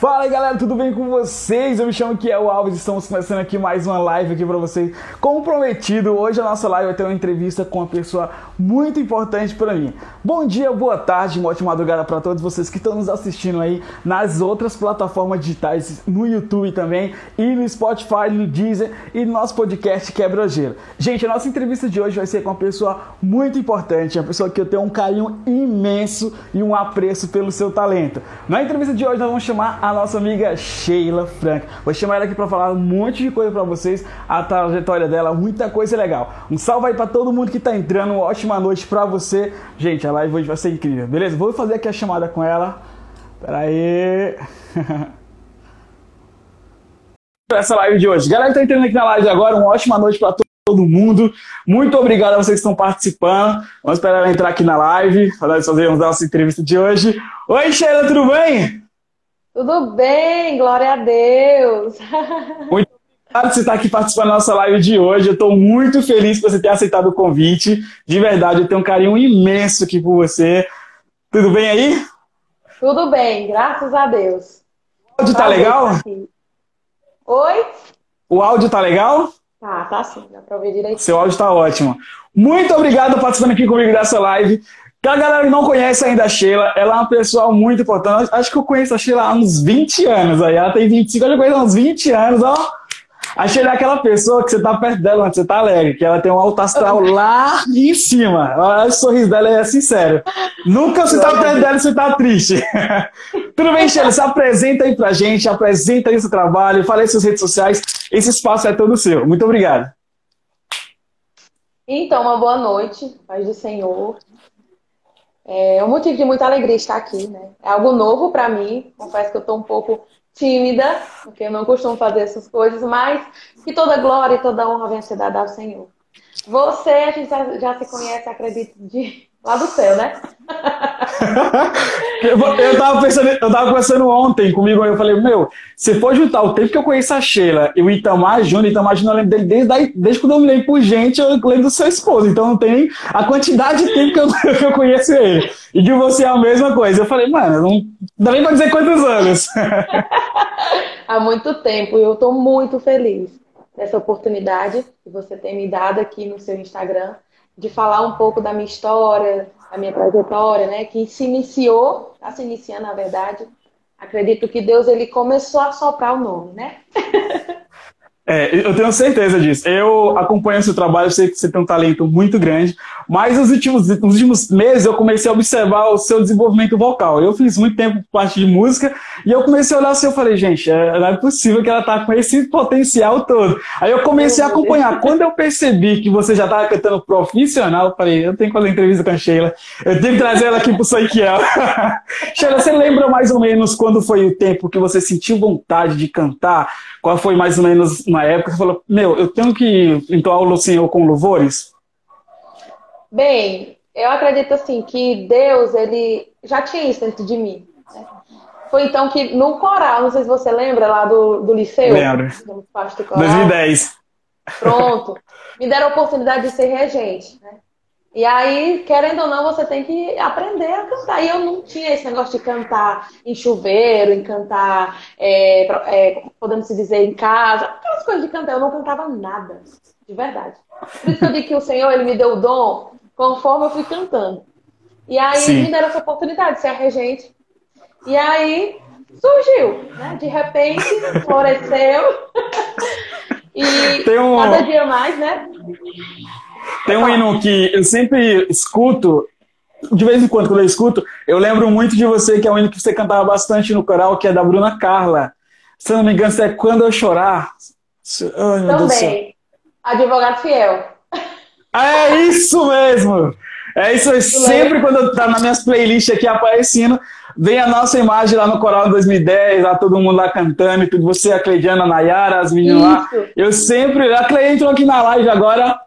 Fala aí galera, tudo bem com vocês? Eu me chamo Kiel Alves, estamos começando aqui mais uma live aqui para vocês. Como prometido, hoje a nossa live vai ter uma entrevista com uma pessoa muito importante para mim. Bom dia, boa tarde, uma ótima madrugada para todos vocês que estão nos assistindo aí nas outras plataformas digitais, no YouTube também, e no Spotify, no Deezer e no nosso podcast Quebra Gelo. Gente, a nossa entrevista de hoje vai ser com uma pessoa muito importante, uma pessoa que eu tenho um carinho imenso e um apreço pelo seu talento. Na entrevista de hoje nós vamos chamar a a nossa amiga Sheila Frank. Vou chamar ela aqui para falar um monte de coisa para vocês, a trajetória dela, muita coisa legal. Um salve aí para todo mundo que tá entrando, uma ótima noite para você. Gente, a live hoje vai ser incrível, beleza? Vou fazer aqui a chamada com ela. Pera aí. Essa live de hoje. Galera que tá entrando aqui na live agora, uma ótima noite para todo mundo. Muito obrigado a vocês que estão participando. Vamos esperar ela entrar aqui na live nós fazermos nossa entrevista de hoje. Oi, Sheila, tudo bem? Tudo bem, glória a Deus. Muito obrigado por você estar aqui participando da nossa live de hoje. Eu estou muito feliz por você ter aceitado o convite. De verdade, eu tenho um carinho imenso aqui por você. Tudo bem aí? Tudo bem, graças a Deus. O áudio tá legal? Oi? O áudio tá legal? Tá, tá sim, dá pra ouvir direitinho. Seu áudio tá ótimo. Muito obrigado por participando aqui comigo dessa live. Pra galera que não conhece ainda a Sheila, ela é uma pessoa muito importante. Acho que eu conheço a Sheila há uns 20 anos aí. Ela tem 25, eu já conheço há uns 20 anos, ó. A Sheila é aquela pessoa que você tá perto dela, você tá alegre, que ela tem um alto astral lá em cima. O sorriso dela é sincero. Nunca você tá perto dela e você tá triste. Tudo bem, Sheila? Se apresenta aí pra gente, apresenta aí seu trabalho, fala aí suas redes sociais. Esse espaço é todo seu. Muito obrigado. Então, uma boa noite, paz do Senhor. É um motivo de muita alegria estar aqui, né? É algo novo para mim. Confesso que eu estou um pouco tímida, porque eu não costumo fazer essas coisas, mas que toda glória e toda honra venha ser dada ao Senhor. Você, a gente já, já se conhece, acredito, de lá do céu, né? eu, tava pensando, eu tava conversando ontem comigo, eu falei, meu, se for juntar o tempo que eu conheço a Sheila e o Itamar Júnior, Itamar Júnior eu lembro dele desde, desde quando eu me lembro por gente, eu lembro do seu esposo, então não tem a quantidade de tempo que eu, que eu conheço ele. E de você é a mesma coisa. Eu falei, mano, não dá nem pra dizer quantos anos. Há muito tempo, e eu tô muito feliz dessa oportunidade que você tem me dado aqui no seu Instagram de falar um pouco da minha história, da minha trajetória, né? Que se iniciou, está se iniciando, na verdade. Acredito que Deus ele começou a soprar o nome, né? É, eu tenho certeza disso. Eu acompanho seu trabalho, sei que você tem um talento muito grande, mas nos últimos, nos últimos meses eu comecei a observar o seu desenvolvimento vocal. Eu fiz muito tempo parte de música e eu comecei a olhar assim, eu falei, gente, é, não é possível que ela tá com esse potencial todo. Aí eu comecei a acompanhar. Quando eu percebi que você já estava cantando profissional, eu falei, eu tenho que fazer entrevista com a Sheila, eu tenho que trazer ela aqui pro Soikiel. Sheila, você lembra mais ou menos quando foi o tempo que você sentiu vontade de cantar? Qual foi mais ou menos uma época que você falou, meu, eu tenho que entoar o Senhor com louvores? Bem, eu acredito assim que Deus, ele já tinha isso dentro de mim. Né? Foi então que no coral, não sei se você lembra lá do, do liceu. Lembro. 2010. Pronto. Me deram a oportunidade de ser regente, né? E aí, querendo ou não, você tem que aprender a cantar. E eu não tinha esse negócio de cantar em chuveiro, em cantar, é, é, podemos se dizer, em casa, aquelas coisas de cantar. Eu não cantava nada, de verdade. Por isso que eu digo que o Senhor ele me deu o dom conforme eu fui cantando. E aí Sim. me deram essa oportunidade de ser a regente. E aí surgiu, né? De repente, floresceu. e um... cada dia mais, né? Tem um hino que eu sempre escuto, de vez em quando, quando eu escuto, eu lembro muito de você, que é um hino que você cantava bastante no coral, que é da Bruna Carla. Se não me engano, é Quando Eu Chorar. Ai, Também. Advogado Fiel. É isso mesmo! É isso aí. Sempre quando tá nas minhas playlists aqui aparecendo, vem a nossa imagem lá no Coral 2010, lá todo mundo lá cantando e tudo. Você, a Cleidiana, a Nayara, as meninas lá. Eu sempre. A Cleidiana entrou aqui na live agora.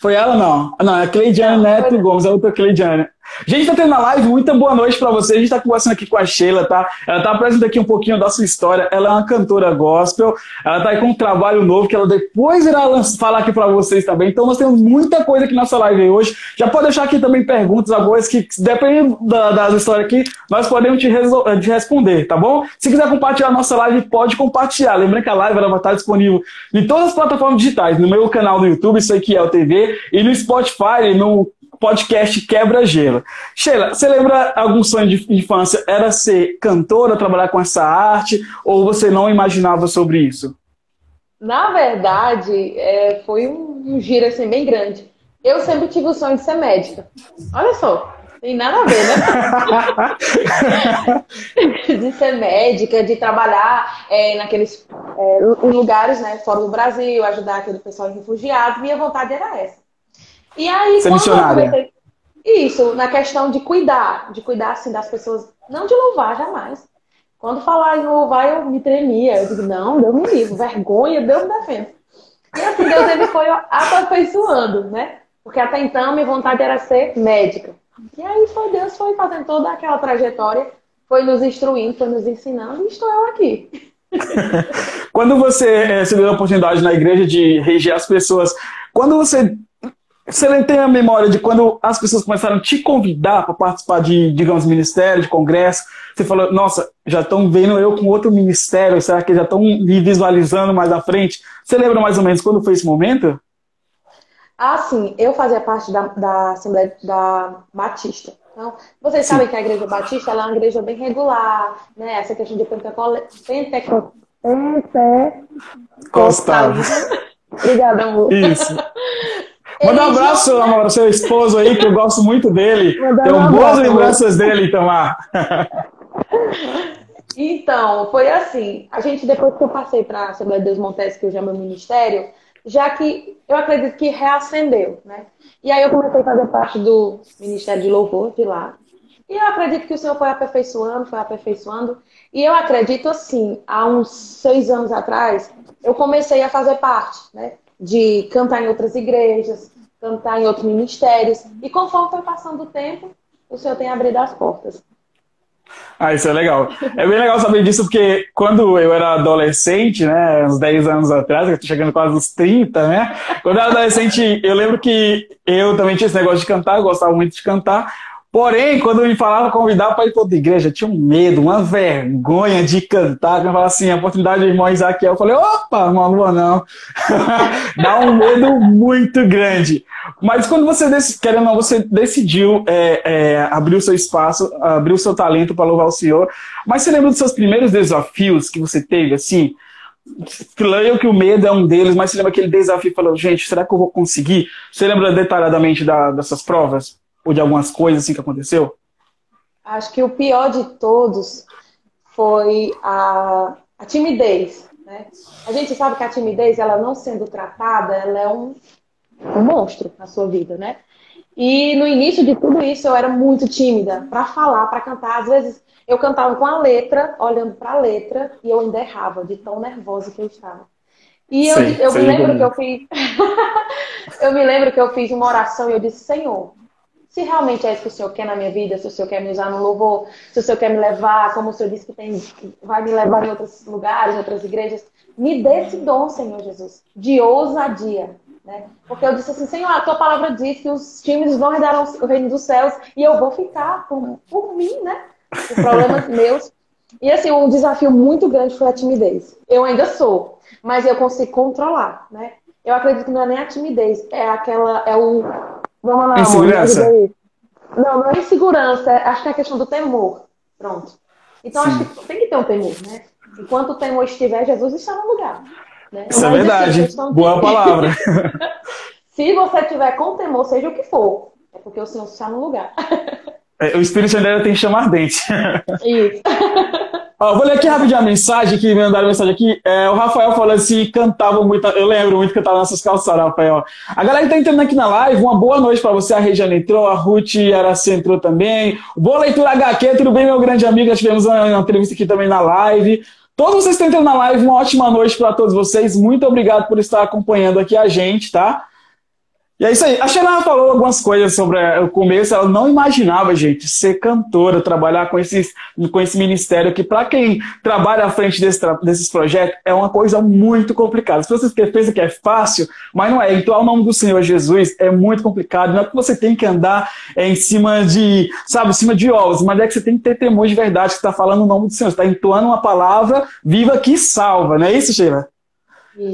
Foi ela não? Não, é a Cleidiane Neto Gomes, a outra Cleidiane. Gente, tá tendo a live, muita boa noite para você. A gente tá conversando aqui com a Sheila, tá? Ela tá apresentando aqui um pouquinho da sua história. Ela é uma cantora gospel. Ela tá aí com um trabalho novo que ela depois irá falar aqui para vocês também. Então nós temos muita coisa aqui nessa live hoje. Já pode deixar aqui também perguntas agora que dependendo da, das histórias aqui, nós podemos te, te, responder, tá bom? Se quiser compartilhar a nossa live, pode compartilhar. Lembrando que a live ela vai estar disponível em todas as plataformas digitais, no meu canal no YouTube, isso aqui é o TV, e no Spotify, no podcast Quebra-Gelo. Sheila, você lembra algum sonho de infância? Era ser cantora, trabalhar com essa arte, ou você não imaginava sobre isso? Na verdade, é, foi um, giro assim bem grande. Eu sempre tive o sonho de ser médica. Olha só, tem nada a ver, né? de ser médica, de trabalhar é, naqueles é, lugares, né, fora do Brasil, ajudar aquele pessoal refugiado. Minha vontade era essa. E aí, Ser missionária. Comecei... Isso, na questão de cuidar, de cuidar assim das pessoas, não de louvar jamais. Quando falar em louvar, eu me tremia. Eu digo, não, Deus me livre, vergonha, Deus me defenda. E assim, Deus ele foi aperfeiçoando, né? Porque até então minha vontade era ser médica. E aí foi Deus foi fazendo toda aquela trajetória, foi nos instruindo, foi nos ensinando e estou eu aqui. quando você se deu a oportunidade na igreja de reger as pessoas, quando você você não tem a memória de quando as pessoas começaram a te convidar para participar de, digamos, ministério, de congresso? Você falou, nossa, já estão vendo eu com outro ministério, será que já estão me visualizando mais à frente? Você lembra mais ou menos quando foi esse momento? Ah, sim, eu fazia parte da, da Assembleia da Batista. Então, vocês sim. sabem que a Igreja Batista é uma igreja bem regular, né? Essa questão de pentecostal. Penteco... Costa. Obrigada, amor. Isso. Manda um abraço já... para seu esposo aí, que eu gosto muito dele. Manda Tenho um boas lembranças dele, Itamar. Então, foi assim. A gente, depois que eu passei para a Assembleia de Deus Montes, que hoje é meu ministério, já que eu acredito que reacendeu, né? E aí eu comecei a fazer parte do Ministério de Louvor de lá. E eu acredito que o Senhor foi aperfeiçoando, foi aperfeiçoando. E eu acredito, assim, há uns seis anos atrás, eu comecei a fazer parte, né? De cantar em outras igrejas, cantar em outros ministérios. E conforme foi passando o tempo, o Senhor tem abrido as portas. Ah, isso é legal. É bem legal saber disso, porque quando eu era adolescente, né, uns 10 anos atrás, eu tô chegando quase uns 30, né? Quando eu era adolescente, eu lembro que eu também tinha esse negócio de cantar, eu gostava muito de cantar, Porém, quando me falava convidar para ir para outra igreja, tinha um medo, uma vergonha de cantar. Eu falava assim, a oportunidade do irmão Isaquiel, eu falei, opa, não vou não. Dá um medo muito grande. Mas quando você, querendo ou não, você decidiu é, é, abrir o seu espaço, abrir o seu talento para louvar o Senhor, mas você lembra dos seus primeiros desafios que você teve, assim? Creio que o medo é um deles, mas você lembra aquele desafio falou, gente, será que eu vou conseguir? Você lembra detalhadamente da, dessas provas? Ou de algumas coisas assim que aconteceu? Acho que o pior de todos foi a, a timidez. Né? A gente sabe que a timidez, ela não sendo tratada, ela é um, um monstro na sua vida, né? E no início de tudo isso eu era muito tímida para falar, para cantar. Às vezes eu cantava com a letra, olhando para a letra, e eu ainda errava de tão nervosa que eu estava. E eu, eu me lembro que eu fiz. eu me lembro que eu fiz uma oração e eu disse, Senhor, se realmente é isso que o Senhor quer na minha vida, se o Senhor quer me usar no louvor, se o Senhor quer me levar, como o Senhor disse que tem, vai me levar em outros lugares, em outras igrejas, me dê esse dom, Senhor Jesus, de ousadia. Né? Porque eu disse assim, Senhor, a tua palavra diz que os times vão herdar o reino dos céus e eu vou ficar por, por mim, né? Os problemas meus. E assim, um desafio muito grande foi a timidez. Eu ainda sou, mas eu consigo controlar, né? Eu acredito que não é nem a timidez, é aquela, é o Vamos lá, insegurança. amor. Não, não é insegurança, é, acho que é a questão do temor. Pronto. Então Sim. acho que tem que ter um temor, né? Enquanto o temor estiver, Jesus está no lugar. Né? Isso é verdade. Boa palavra. Se você tiver com temor, seja o que for, é porque o Senhor está no lugar. É, o Espírito Santo tem que chamar dente. Isso. Ó, vou ler aqui rapidinho a mensagem que me mandaram mensagem aqui. É, o Rafael falou assim: cantava muito. Eu lembro muito que eu tava nessas calçadas, Rafael. A galera que tá entrando aqui na live, uma boa noite para você. A Regiane entrou, a Ruth Araci entrou também. Boa leitura HQ, tudo bem, meu grande amigo? Nós tivemos uma entrevista aqui também na live. Todos vocês que estão entrando na live, uma ótima noite para todos vocês. Muito obrigado por estar acompanhando aqui a gente, tá? E é isso aí. A Sheila falou algumas coisas sobre eh, o começo. Ela não imaginava, gente, ser cantora, trabalhar com, esses, com esse ministério, que para quem trabalha à frente desse, desses projetos é uma coisa muito complicada. Se você pensa que é fácil, mas não é. Entoar o nome do Senhor Jesus é muito complicado. Não é que você tem que andar é, em cima de, sabe, em cima de ovos, mas é que você tem que ter temor de verdade, que está falando o nome do Senhor. Você está entoando uma palavra viva que salva, não é isso, Sheila?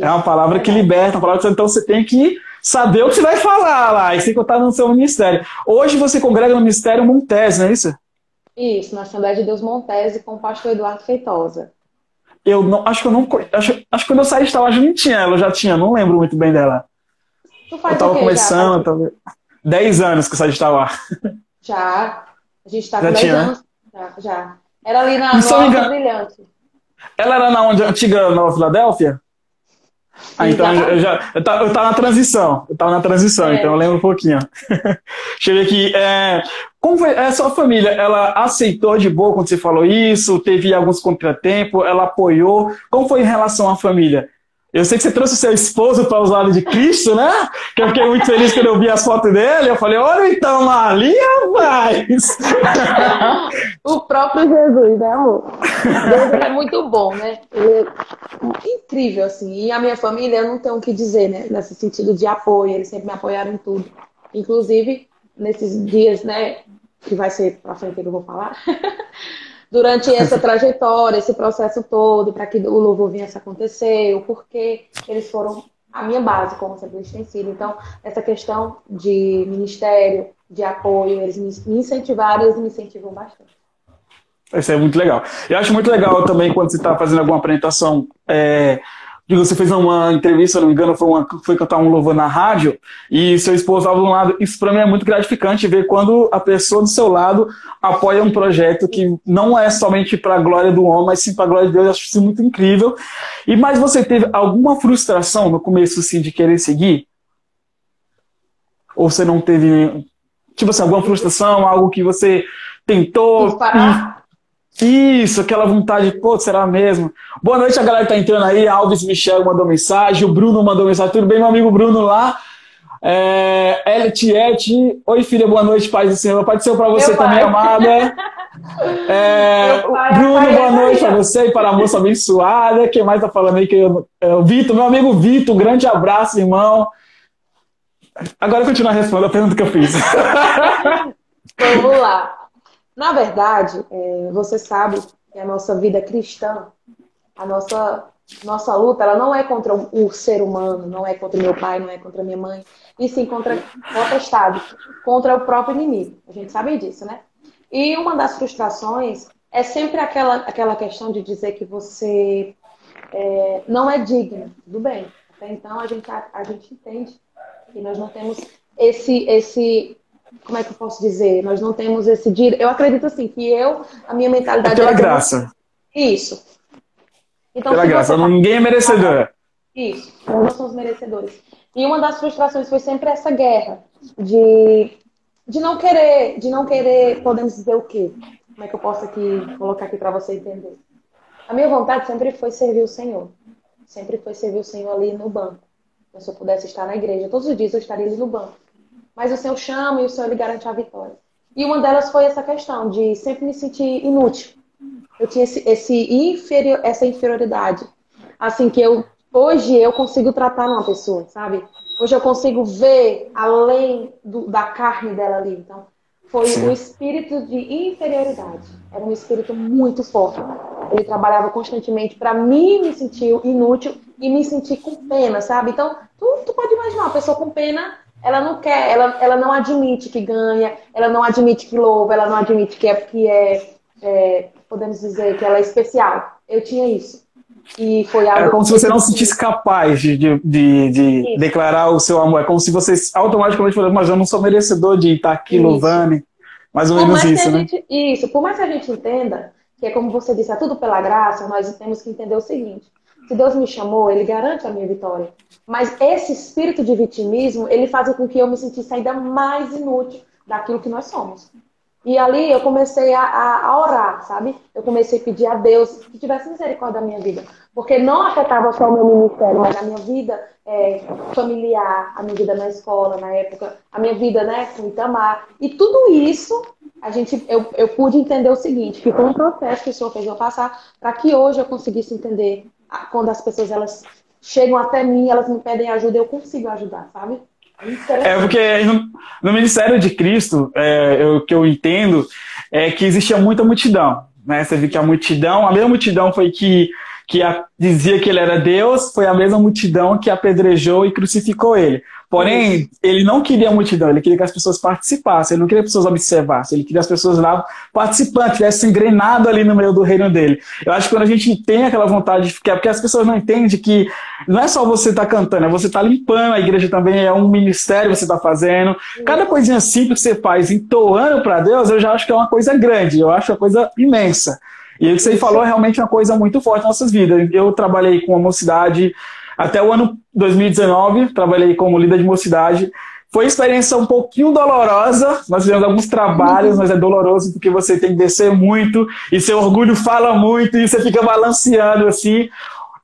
É uma palavra que liberta, uma palavra que então você tem que saber o que você vai falar lá, e sem contar no seu ministério. Hoje você congrega no Ministério Montese, não é isso? Isso, na Assembleia de Deus Montese com o pastor Eduardo Feitosa. Eu não, acho que eu não, acho, acho que quando eu saí de Estalaja não tinha, ela já tinha, não lembro muito bem dela. Tu faz eu tava começando, já, tava... 10 anos que eu saí de Estalaja. Já, a gente tá com 10 tinha, né? anos, já, já. Era ali na Nova Brilhante. Ela era na onde, antiga Nova Filadélfia? Ah, então eu já. Eu tava, eu tava na transição. Eu tava na transição, é. então eu lembro um pouquinho. Deixa eu ver aqui. É, como foi a sua família? Ela aceitou de boa quando você falou isso? Teve alguns contratempos? Ela apoiou? Como foi em relação à família? Eu sei que você trouxe o seu esposo para os lados de Cristo, né? Que eu fiquei muito feliz quando eu vi as fotos dele. Eu falei, olha então ali, rapaz! o próprio Jesus, né, amor? Deus é muito bom, né? Ele é incrível, assim. E a minha família, eu não tenho o que dizer, né? Nesse sentido de apoio. Eles sempre me apoiaram em tudo. Inclusive, nesses dias, né? Que vai ser para frente que eu vou falar. durante essa trajetória, esse processo todo, para que o louvor viesse a acontecer, o porquê eles foram a minha base como sempre tem sido. Então, essa questão de ministério, de apoio, eles me incentivaram eles me incentivam bastante. Isso é muito legal. Eu acho muito legal também quando você está fazendo alguma apresentação é, você fez uma entrevista, se não me engano, foi, uma, foi cantar um louvor na rádio e seu esposo estava do lado. Isso para mim é muito gratificante ver quando a pessoa do seu lado apoia um projeto que não é somente para a glória do homem, mas sim para a glória de Deus. Eu acho isso muito incrível. E mas você teve alguma frustração no começo assim, de querer seguir? Ou você não teve, tipo assim, alguma frustração, algo que você tentou? Parar isso, aquela vontade, pô, será mesmo? Boa noite, a galera que tá entrando aí. Alves Michel mandou mensagem, o Bruno mandou mensagem. Tudo bem, meu amigo Bruno lá? É, Elitiete, oi filha, boa noite, paz do Senhor. Pode ser para você também, amada. É, pai, Bruno, pai, boa noite para você e para a moça abençoada. Quem mais tá falando aí? Que eu, é, o Vitor, meu amigo Vitor, um grande abraço, irmão. Agora continua respondendo a pergunta que eu fiz. Vamos lá. Na verdade, é, você sabe que a nossa vida cristã, a nossa, nossa luta, ela não é contra o ser humano, não é contra meu pai, não é contra minha mãe, e sim contra o Estado, contra o próprio inimigo. A gente sabe disso, né? E uma das frustrações é sempre aquela, aquela questão de dizer que você é, não é digno. Tudo bem. Até então a gente, a, a gente entende que nós não temos esse, esse como é que eu posso dizer? Nós não temos esse direito. Eu acredito assim que eu, a minha mentalidade. É pela graça. Isso. Então, pela graça. Você... Ninguém é merecedor. Isso. Nós não somos merecedores. E uma das frustrações foi sempre essa guerra de, de não querer, de não querer, podemos dizer o quê? Como é que eu posso aqui colocar aqui para você entender? A minha vontade sempre foi servir o Senhor. Sempre foi servir o Senhor ali no banco. Se eu pudesse estar na igreja, todos os dias eu estaria ali no banco mas o Senhor chama e o Senhor lhe garante a vitória. E uma delas foi essa questão de sempre me sentir inútil. Eu tinha esse, esse inferior, essa inferioridade. Assim, que eu hoje eu consigo tratar uma pessoa, sabe? Hoje eu consigo ver além do, da carne dela ali. Então, foi Sim. um espírito de inferioridade. Era um espírito muito forte. Ele trabalhava constantemente para mim me sentir inútil e me sentir com pena, sabe? Então, tu, tu pode imaginar uma pessoa com pena ela não quer, ela, ela não admite que ganha, ela não admite que louva, ela não admite que é, que é, é podemos dizer, que ela é especial. Eu tinha isso. E foi algo. É como se você não se sentisse capaz de, de, de, de declarar o seu amor. É como se você automaticamente falasse, mas eu não sou merecedor de estar aqui isso. louvando. Mais ou menos isso, né? Gente, isso. Por mais que a gente entenda que é como você disse, é tudo pela graça, nós temos que entender o seguinte: se Deus me chamou, Ele garante a minha vitória. Mas esse espírito de vitimismo, ele faz com que eu me sentisse ainda mais inútil daquilo que nós somos. E ali eu comecei a, a, a, orar, sabe? Eu comecei a pedir a Deus que tivesse misericórdia da minha vida. Porque não afetava só o meu ministério, mas a minha vida é, familiar, a minha vida na escola, na época, a minha vida né, com Itamar. E tudo isso, a gente, eu, eu pude entender o seguinte, que foi um processo que o Senhor fez eu passar para que hoje eu conseguisse entender quando as pessoas elas chegam até mim, elas me pedem ajuda, eu consigo ajudar, sabe? É porque no, no Ministério de Cristo, é, o que eu entendo é que existia muita multidão. Né? Você viu que a multidão, a mesma multidão foi que, que a, dizia que ele era Deus, foi a mesma multidão que apedrejou e crucificou ele. Porém, ele não queria a multidão, ele queria que as pessoas participassem, ele não queria que as pessoas observassem, ele queria as pessoas lá participantes, tivessem engrenado ali no meio do reino dele. Eu acho que quando a gente tem aquela vontade de ficar, porque as pessoas não entendem que não é só você estar tá cantando, é você estar tá limpando, a igreja também é um ministério que você está fazendo. Cada coisinha simples que você faz entoando para Deus, eu já acho que é uma coisa grande, eu acho uma coisa imensa. E o que você falou é realmente uma coisa muito forte nas nossas vidas. Eu trabalhei com a mocidade até o ano 2019, trabalhei como líder de mocidade. Foi uma experiência um pouquinho dolorosa. Nós fizemos alguns trabalhos, mas é doloroso porque você tem que descer muito e seu orgulho fala muito e você fica balanceando assim.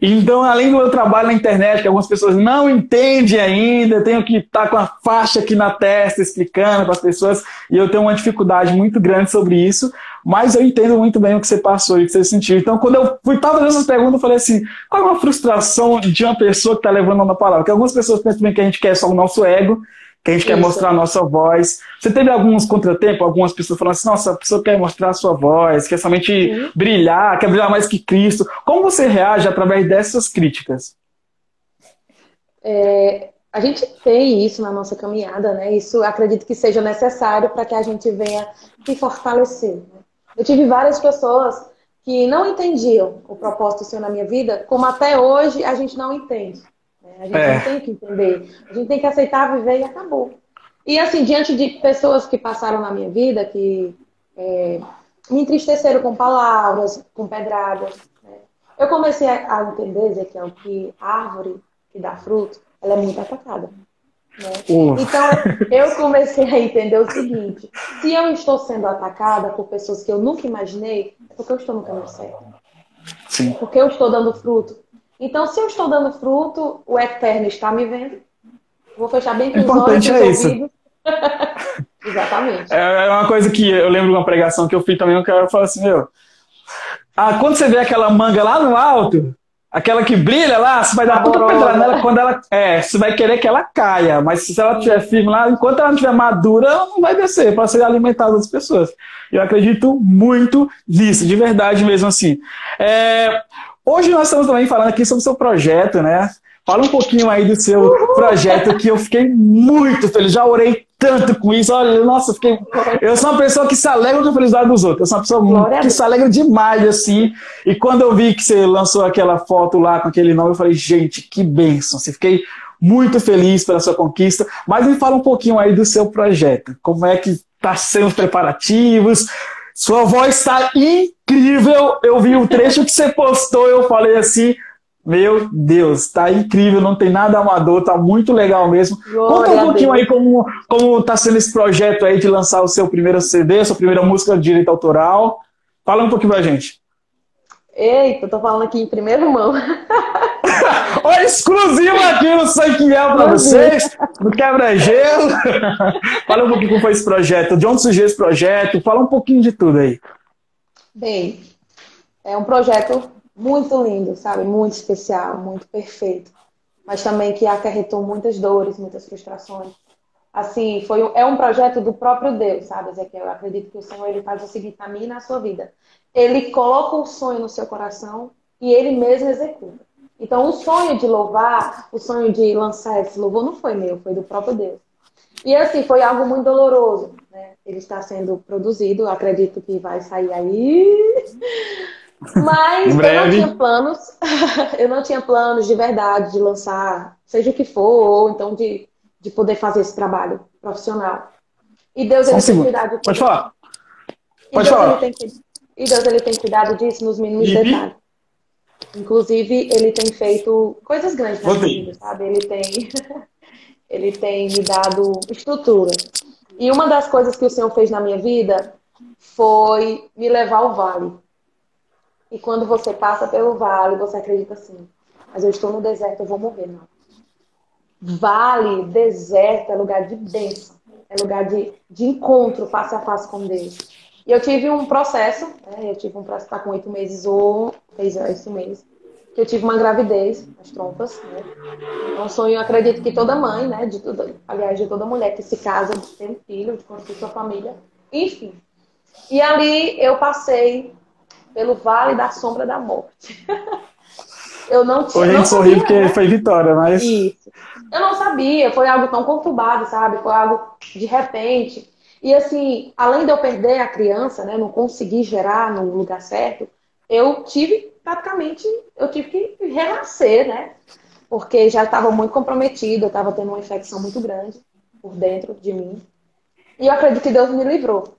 Então, além do meu trabalho na internet, que algumas pessoas não entendem ainda, tenho que estar com a faixa aqui na testa explicando para as pessoas, e eu tenho uma dificuldade muito grande sobre isso, mas eu entendo muito bem o que você passou e o que você sentiu. Então, quando eu fui fazendo essas perguntas, eu falei assim: qual é a frustração de uma pessoa que está levando uma palavra? Porque algumas pessoas pensam bem que a gente quer só o nosso ego, que a gente Isso. quer mostrar a nossa voz. Você teve alguns contratempos, algumas pessoas falando assim, nossa, a pessoa quer mostrar a sua voz, quer somente Sim. brilhar, quer brilhar mais que Cristo. Como você reage através dessas críticas? É, a gente tem isso na nossa caminhada, né? Isso acredito que seja necessário para que a gente venha se fortalecer. Né? Eu tive várias pessoas que não entendiam o propósito do Senhor na minha vida, como até hoje a gente não entende. A gente é. não tem que entender. A gente tem que aceitar, viver e acabou. E assim, diante de pessoas que passaram na minha vida, que é, me entristeceram com palavras, com pedradas, né? eu comecei a entender, Ezequiel, que árvore que dá fruto, ela é muito atacada. Né? Então, eu comecei a entender o seguinte: se eu estou sendo atacada por pessoas que eu nunca imaginei, é porque eu estou no caminho certo. Sim. Porque eu estou dando fruto. Então, se eu estou dando fruto, o eterno está me vendo. Vou fechar bem com os olhos é isso. Exatamente. É, é uma coisa que eu lembro de uma pregação que eu fiz também, que eu falo assim, meu. Ah, quando você vê aquela manga lá no alto, aquela que brilha lá, você vai dar tudo pedra nela quando ela. É, você vai querer que ela caia. Mas se ela estiver firme lá, enquanto ela não estiver madura, ela não vai descer para ser alimentada das pessoas. Eu acredito muito nisso, de verdade mesmo assim. É, Hoje nós estamos também falando aqui sobre o seu projeto, né? Fala um pouquinho aí do seu projeto que eu fiquei muito feliz. Já orei tanto com isso. Olha, nossa, fiquei. Eu sou uma pessoa que se alegra com a felicidade dos outros. Eu sou uma pessoa Glória que se alegra demais, assim. E quando eu vi que você lançou aquela foto lá com aquele nome, eu falei, gente, que bênção. Você fiquei muito feliz pela sua conquista. Mas me fala um pouquinho aí do seu projeto. Como é que tá sendo os preparativos? Sua voz está incrível. Eu vi o trecho que você postou, eu falei assim. Meu Deus, está incrível, não tem nada amador, tá muito legal mesmo. Glória Conta um pouquinho aí como, como tá sendo esse projeto aí de lançar o seu primeiro CD, sua primeira música de direito autoral. Fala um pouquinho pra gente. Eita, eu tô falando aqui em primeira mão. Olha, exclusivo aqui no Sanquiel para vocês, no Quebra-Gelo. Fala um pouquinho como foi esse projeto, de onde surgiu esse projeto, fala um pouquinho de tudo aí. Bem, é um projeto muito lindo, sabe? Muito especial, muito perfeito. Mas também que acarretou muitas dores, muitas frustrações. Assim, foi, é um projeto do próprio Deus, sabe, Ezequiel? Eu acredito que o Senhor ele faz o seguinte na minha e na sua vida. Ele coloca um sonho no seu coração e ele mesmo executa. Então, o sonho de louvar, o sonho de lançar esse louvor não foi meu, foi do próprio Deus. E assim, foi algo muito doloroso. Né? Ele está sendo produzido, acredito que vai sair aí. Mas eu não tinha planos, eu não tinha planos de verdade de lançar, seja o que for, ou então de, de poder fazer esse trabalho profissional. E Deus ele tem cuidado de Pode falar. Pode e Deus, falar. E Deus ele tem cuidado disso nos mínimos detalhes. Inclusive, ele tem feito coisas grandes na vida, sabe? Ele tem, ele tem me dado estrutura. E uma das coisas que o Senhor fez na minha vida foi me levar ao vale. E quando você passa pelo vale, você acredita assim, mas eu estou no deserto, eu vou morrer, não. Vale, deserto, é lugar de bênção, é lugar de, de encontro face a face com Deus. E eu tive um processo, né? eu tive um processo, está com oito meses ou fez oito meses, que eu tive uma gravidez nas trompas, né? É um sonho, eu acredito que toda mãe, né, de toda, aliás, de toda mulher que se casa, de ter um filho, de construir sua família, enfim. E ali eu passei pelo vale da sombra da morte. eu não tinha. Hoje a gente sorri porque né? foi vitória, mas. Isso. Eu não sabia, foi algo tão conturbado, sabe? Foi algo de repente. E assim, além de eu perder a criança, né, não conseguir gerar no lugar certo, eu tive praticamente, eu tive que renascer, né? Porque já estava muito comprometida, eu estava tendo uma infecção muito grande por dentro de mim. E eu acredito que Deus me livrou.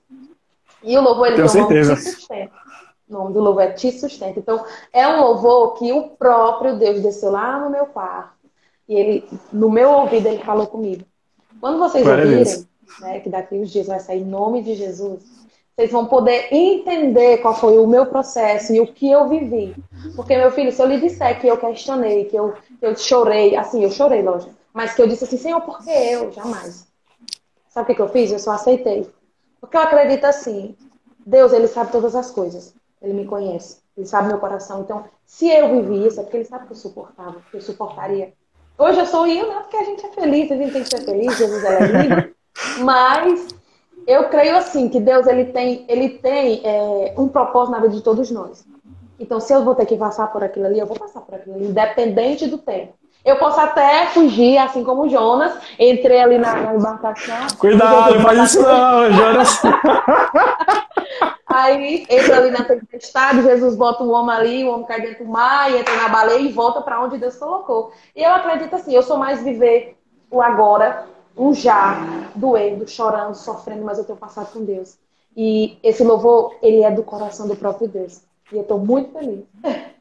E o louvor, ele Tenho tem certeza. nome Te Sustenta. O nome do louvor é Te Sustenta. Então, é um louvor que o próprio Deus desceu lá no meu quarto. E ele, no meu ouvido, ele falou comigo. Quando vocês Glória ouvirem, né, que daqui uns dias vai sair em nome de Jesus, vocês vão poder entender qual foi o meu processo e o que eu vivi. Porque, meu filho, se eu lhe disser que eu questionei, que eu, eu chorei, assim, eu chorei, lógico, mas que eu disse assim, Senhor, por que eu? Jamais. Sabe o que, que eu fiz? Eu só aceitei. Porque eu acredito assim, Deus, Ele sabe todas as coisas. Ele me conhece. Ele sabe meu coração. Então, se eu vivi isso, é porque Ele sabe que eu suportava, que eu suportaria. Hoje eu sou eu, não é porque a gente é feliz, a gente tem que ser feliz, Jesus é lindo. Mas eu creio assim que Deus ele tem, ele tem é, um propósito na vida de todos nós. Então, se eu vou ter que passar por aquilo ali, eu vou passar por aquilo ali, independente do tempo. Eu posso até fugir, assim como Jonas. Entrei ali na, na embarcação. Cuidado, não faz isso não, Jonas. Aí entra ali na tempestade, Jesus bota um homem ali, o homem cai dentro do mar, entra na baleia e volta para onde Deus colocou. E eu acredito assim, eu sou mais viver o agora, o já, doendo, chorando, sofrendo, mas eu tenho passado com Deus. E esse louvor, ele é do coração do próprio Deus. E eu estou muito feliz.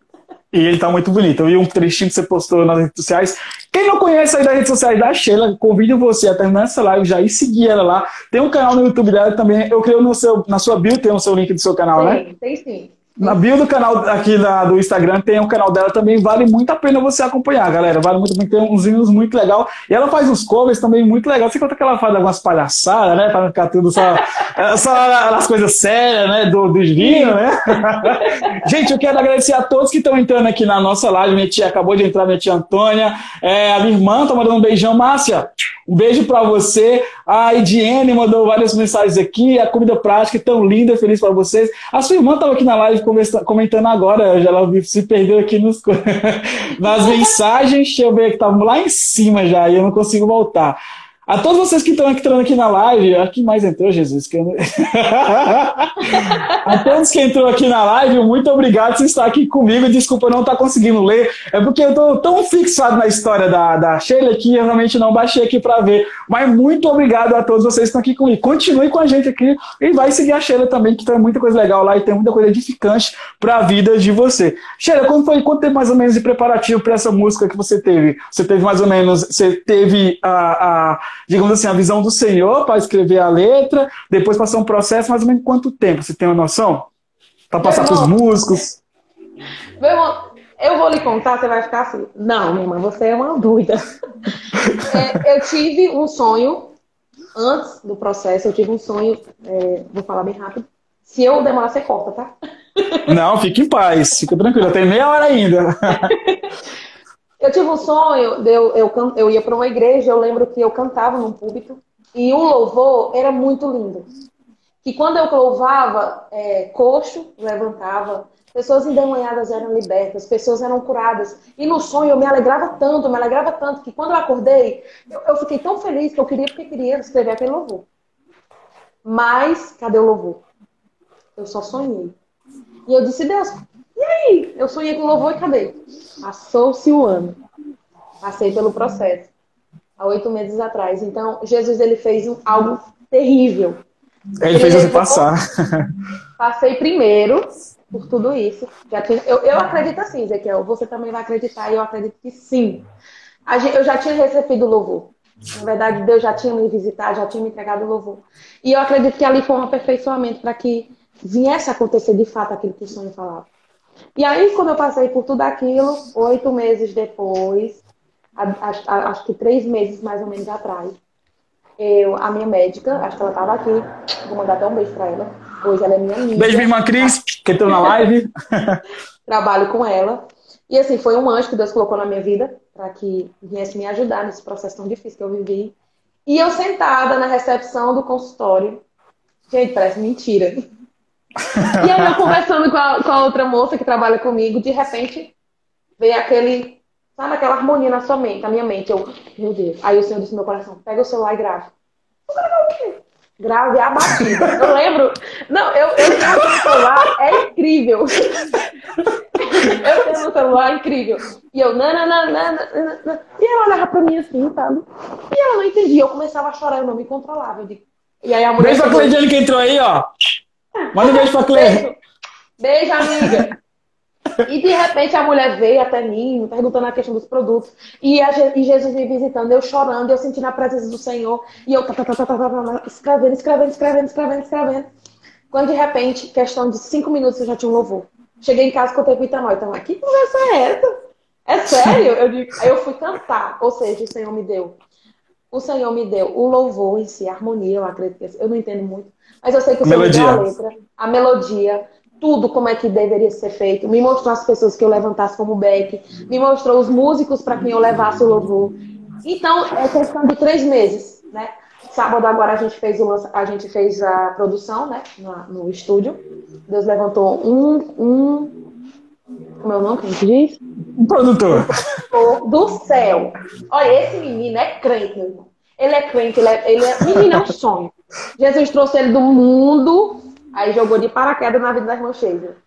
E ele tá muito bonito. Eu vi um trechinho que você postou nas redes sociais. Quem não conhece aí das redes sociais da Sheila, convido você a terminar essa live já e seguir ela lá. Tem um canal no YouTube dela também. Eu creio no seu, na sua bio tem o seu link do seu canal, tem, né? Tem sim. Na bio do canal aqui do Instagram tem o um canal dela também, vale muito a pena você acompanhar, galera. Vale muito, muito tem uns vídeos muito legal. E ela faz uns covers também muito legal. Você conta que ela faz algumas palhaçadas, né? Pra ficar tudo só, só as coisas sérias, né? Do, dos vinhos, né? Gente, eu quero agradecer a todos que estão entrando aqui na nossa live. Minha tia acabou de entrar, minha tia Antônia. É, a minha irmã tá mandando um beijão. Márcia, um beijo para você. A Ediene mandou várias mensagens aqui. A comida prática tão linda, feliz para vocês. A sua irmã estava aqui na live comentando agora, ela se perdeu aqui nos, nas mensagens. Deixa eu ver que estava lá em cima já e eu não consigo voltar. A todos vocês que estão entrando aqui na live, aqui mais entrou, Jesus. Que eu... a todos que entrou aqui na live, muito obrigado por estar aqui comigo. Desculpa não estar conseguindo ler, é porque eu estou tão fixado na história da, da Sheila que eu realmente não baixei aqui para ver. Mas muito obrigado a todos vocês que estão aqui comigo. Continue com a gente aqui e vai seguir a Sheila também, que tem muita coisa legal lá e tem muita coisa edificante para a vida de você. Sheila, quando foi, quanto tempo mais ou menos de preparativo para essa música que você teve? Você teve mais ou menos, você teve a, a digamos assim, a visão do Senhor para escrever a letra, depois passar um processo, mais ou menos quanto tempo? Você tem uma noção? Para passar para os músicos? Meu irmão, eu vou lhe contar, você vai ficar assim. Não, minha irmã, você é uma doida. é, eu tive um sonho, antes do processo, eu tive um sonho, é, vou falar bem rápido. Se eu demorar, você corta, tá? Não, fique em paz, fica tranquilo, tem meia hora ainda. Eu tive um sonho, eu, eu, eu ia para uma igreja, eu lembro que eu cantava num púlpito, e o louvor era muito lindo. Que quando eu louvava, é, coxo levantava, pessoas endemoniadas eram libertas, pessoas eram curadas. E no sonho eu me alegrava tanto, me alegrava tanto, que quando eu acordei, eu, eu fiquei tão feliz que eu queria, porque queria escrever aquele louvor. Mas, cadê o louvor? Eu só sonhei. E eu disse, Deus, aí? Eu sonhei com louvor e cadê? Passou-se o ano. Passei pelo processo. Há oito meses atrás. Então, Jesus ele fez algo terrível. Ele, ele fez você passar. Passei primeiro por tudo isso. Já tinha, eu, eu acredito assim, Ezequiel. Você também vai acreditar e eu acredito que sim. eu já tinha recebido louvor. Na verdade, Deus já tinha me visitado, já tinha me entregado o louvor. E eu acredito que ali foi um aperfeiçoamento para que viesse a acontecer de fato aquilo que o sonho falava. E aí, quando eu passei por tudo aquilo, oito meses depois, acho, que três meses mais ou menos atrás, eu, a minha médica, acho que ela estava aqui, vou mandar até um beijo para ela. Hoje ela é minha amiga. Beijo, minha irmã Cris, que entrou na live. Trabalho com ela. E assim, foi um anjo que Deus colocou na minha vida para que viesse me ajudar nesse processo tão difícil que eu vivi. E eu sentada na recepção do consultório. Gente, parece mentira. E aí eu conversando com a, com a outra moça que trabalha comigo, de repente veio aquele, sabe aquela harmonia na sua mente, na minha mente. Eu, meu Deus. Aí o Senhor disse no meu coração, pega o celular e grave. Eu gravar o quê? Grave a batida. Eu lembro. Não, eu, eu tenho no celular, é incrível. eu tenho no celular, é incrível. E eu, nananana. E ela olhava pra mim assim, sabe? E ela não entendia. Eu começava a chorar, eu não me controlava. Eu digo, e aí a mulher. Pra Cleidiane que entrou aí, ó. Manda um beijo pra Cleide. Beijo, amiga. E de repente a mulher veio até mim, perguntando a questão dos produtos. E, e Jesus me visitando, eu chorando, eu sentindo a presença do Senhor. E eu escrevendo, escrevendo, escrevendo, escrevendo, escrevendo. Quando de repente, questão de cinco minutos, eu já tinha um louvor. Cheguei em casa, contei pro Itamar. Itamar, que conversa é essa? É sério? Eu digo, eu fui cantar. Ou seja, o Senhor me deu. O Senhor me deu o louvor em si, a harmonia, eu acredito. Eu não entendo muito. Mas eu sei que o Senhor me deu a letra, a melodia, tudo como é que deveria ser feito. Me mostrou as pessoas que eu levantasse como back, me mostrou os músicos para quem eu levasse o louvor. Então, é questão de três meses, né? Sábado agora a gente fez, o, a, gente fez a produção, né? No, no estúdio. Deus levantou um, um como é o nome que a gente diz? Produtor. Do céu. Olha, esse menino é crente, meu irmão. Ele é crente, ele é, ele é menino é um sonho. Jesus trouxe ele do mundo Aí jogou de paraquedas na vida da irmã Sheila.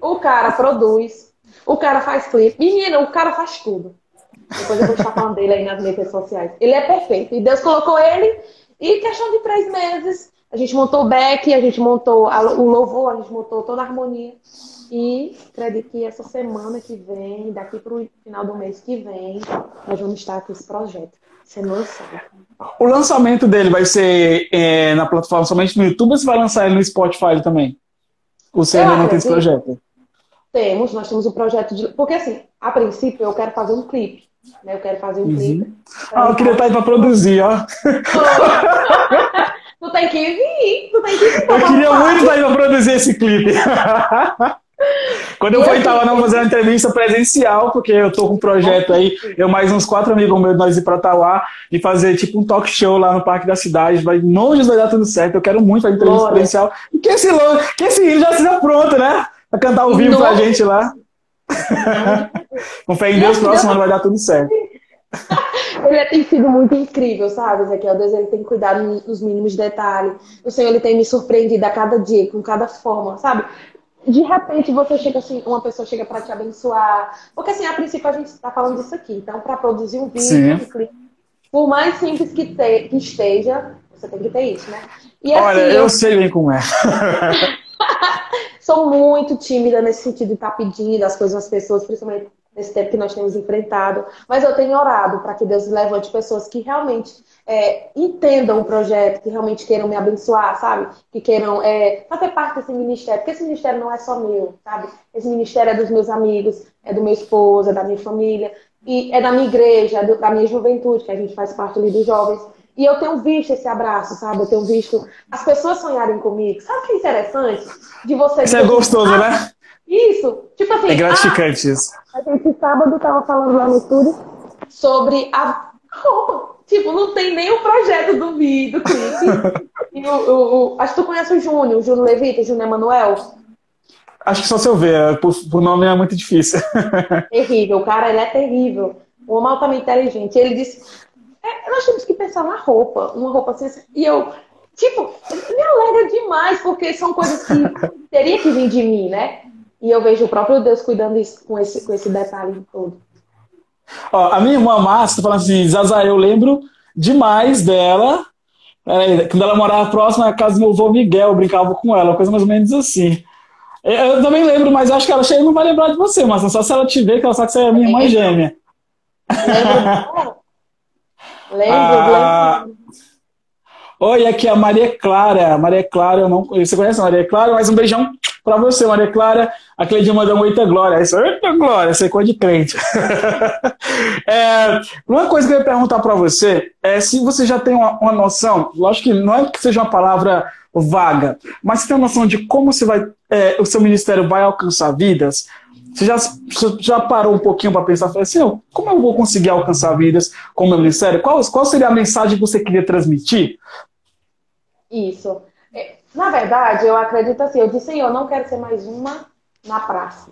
O cara produz, o cara faz clipe. Menina, o cara faz tudo. Depois eu vou estar falando dele aí nas redes sociais. Ele é perfeito. E Deus colocou ele. E questão de três meses, a gente montou o back, a gente montou o louvor, a gente montou toda a harmonia. E acredito que essa semana que vem, daqui para o final do mês que vem, nós vamos estar com esse projeto sendo lançado. O lançamento dele vai ser é, na plataforma somente no YouTube ou você vai lançar ele no Spotify também? Ou você ainda não tem esse projeto? Temos, nós temos um projeto de. Porque assim, a princípio eu quero fazer um clipe. Né? Eu quero fazer um uhum. clipe. Ah, eu queria estar aí pra produzir, ó. tu tem que vir, tu tem que vir. Eu queria muito estar aí pra produzir esse clipe. Quando eu fui em Tauá, não fazer uma entrevista presencial, porque eu tô com um projeto aí, eu mais uns quatro amigos meus, nós ir pra Tauá e fazer tipo um talk show lá no Parque da Cidade. Vai, não vai dar tudo certo, eu quero muito fazer entrevista presencial. E que esse, que esse hino já seja pronto, né? Pra cantar ao vivo pra gente lá. com fé em Deus, próximo ano vai dar tudo certo. ele tem sido muito incrível, sabe, Ezequiel? Deus ele tem cuidado dos mínimos detalhes. O Senhor ele tem me surpreendido a cada dia, com cada forma, sabe? De repente você chega assim, uma pessoa chega para te abençoar. Porque assim, a princípio a gente está falando disso aqui. Então, para produzir um vídeo, um clipe, por mais simples que, te, que, esteja, você tem que ter isso, né? E, assim, Olha, eu, eu sei bem como é. sou muito tímida nesse sentido de estar tá pedindo as coisas às pessoas, principalmente nesse tempo que nós temos enfrentado. Mas eu tenho orado para que Deus levante pessoas que realmente é, entendam o projeto, que realmente queiram me abençoar, sabe? Que queiram é, fazer parte desse ministério, porque esse ministério não é só meu, sabe? Esse ministério é dos meus amigos, é do meu esposo, é da minha família, e é da minha igreja, é do, da minha juventude, que a gente faz parte ali dos jovens. E eu tenho visto esse abraço, sabe? Eu tenho visto as pessoas sonharem comigo. Sabe o que é interessante? De você. Isso é gostoso, ah, né? Isso. Tipo assim. É gratificante ah, isso. A gente sábado tava falando lá no estúdio sobre a roupa. Tipo, não tem nem o projeto do vídeo, do clipe. e o, o, o, acho que tu conhece o Júnior, o Júnior Levita, o Júnior Emanuel. Acho que só se eu ver, por, por nome é muito difícil. terrível, o cara, ele é terrível. O homem altamente inteligente. Ele disse, é, nós temos que pensar na roupa, uma roupa assim. E eu, tipo, me alegra demais, porque são coisas que teria que vir de mim, né? E eu vejo o próprio Deus cuidando isso, com, esse, com esse detalhe todo. Ó, a minha irmã Márcia tá falando assim, Zaza, eu lembro demais dela. Peraí, quando ela morava próxima da casa do meu avô Miguel, eu brincava com ela, coisa mais ou menos assim. Eu também lembro, mas acho que ela chega não vai lembrar de você, mas só se ela te ver, que ela sabe que você é a minha irmã gêmea. Lembro, ah, lembro. Oi, aqui é a Maria Clara. Maria Clara, eu não Você conhece a Maria Clara? Mas um beijão para você, Maria Clara. A Cleide mandou muita glória. Isso, muita glória, você é coisa de crente. é, uma coisa que eu ia perguntar para você é se você já tem uma, uma, noção, lógico que não é que seja uma palavra vaga, mas você tem uma noção de como você vai, é, o seu ministério vai alcançar vidas? Você já, já parou um pouquinho para pensar, falou assim, como eu vou conseguir alcançar vidas com o meu ministério? Qual, qual seria a mensagem que você queria transmitir? Isso. É, na verdade, eu acredito assim, eu disse, eu não quero ser mais uma na praça.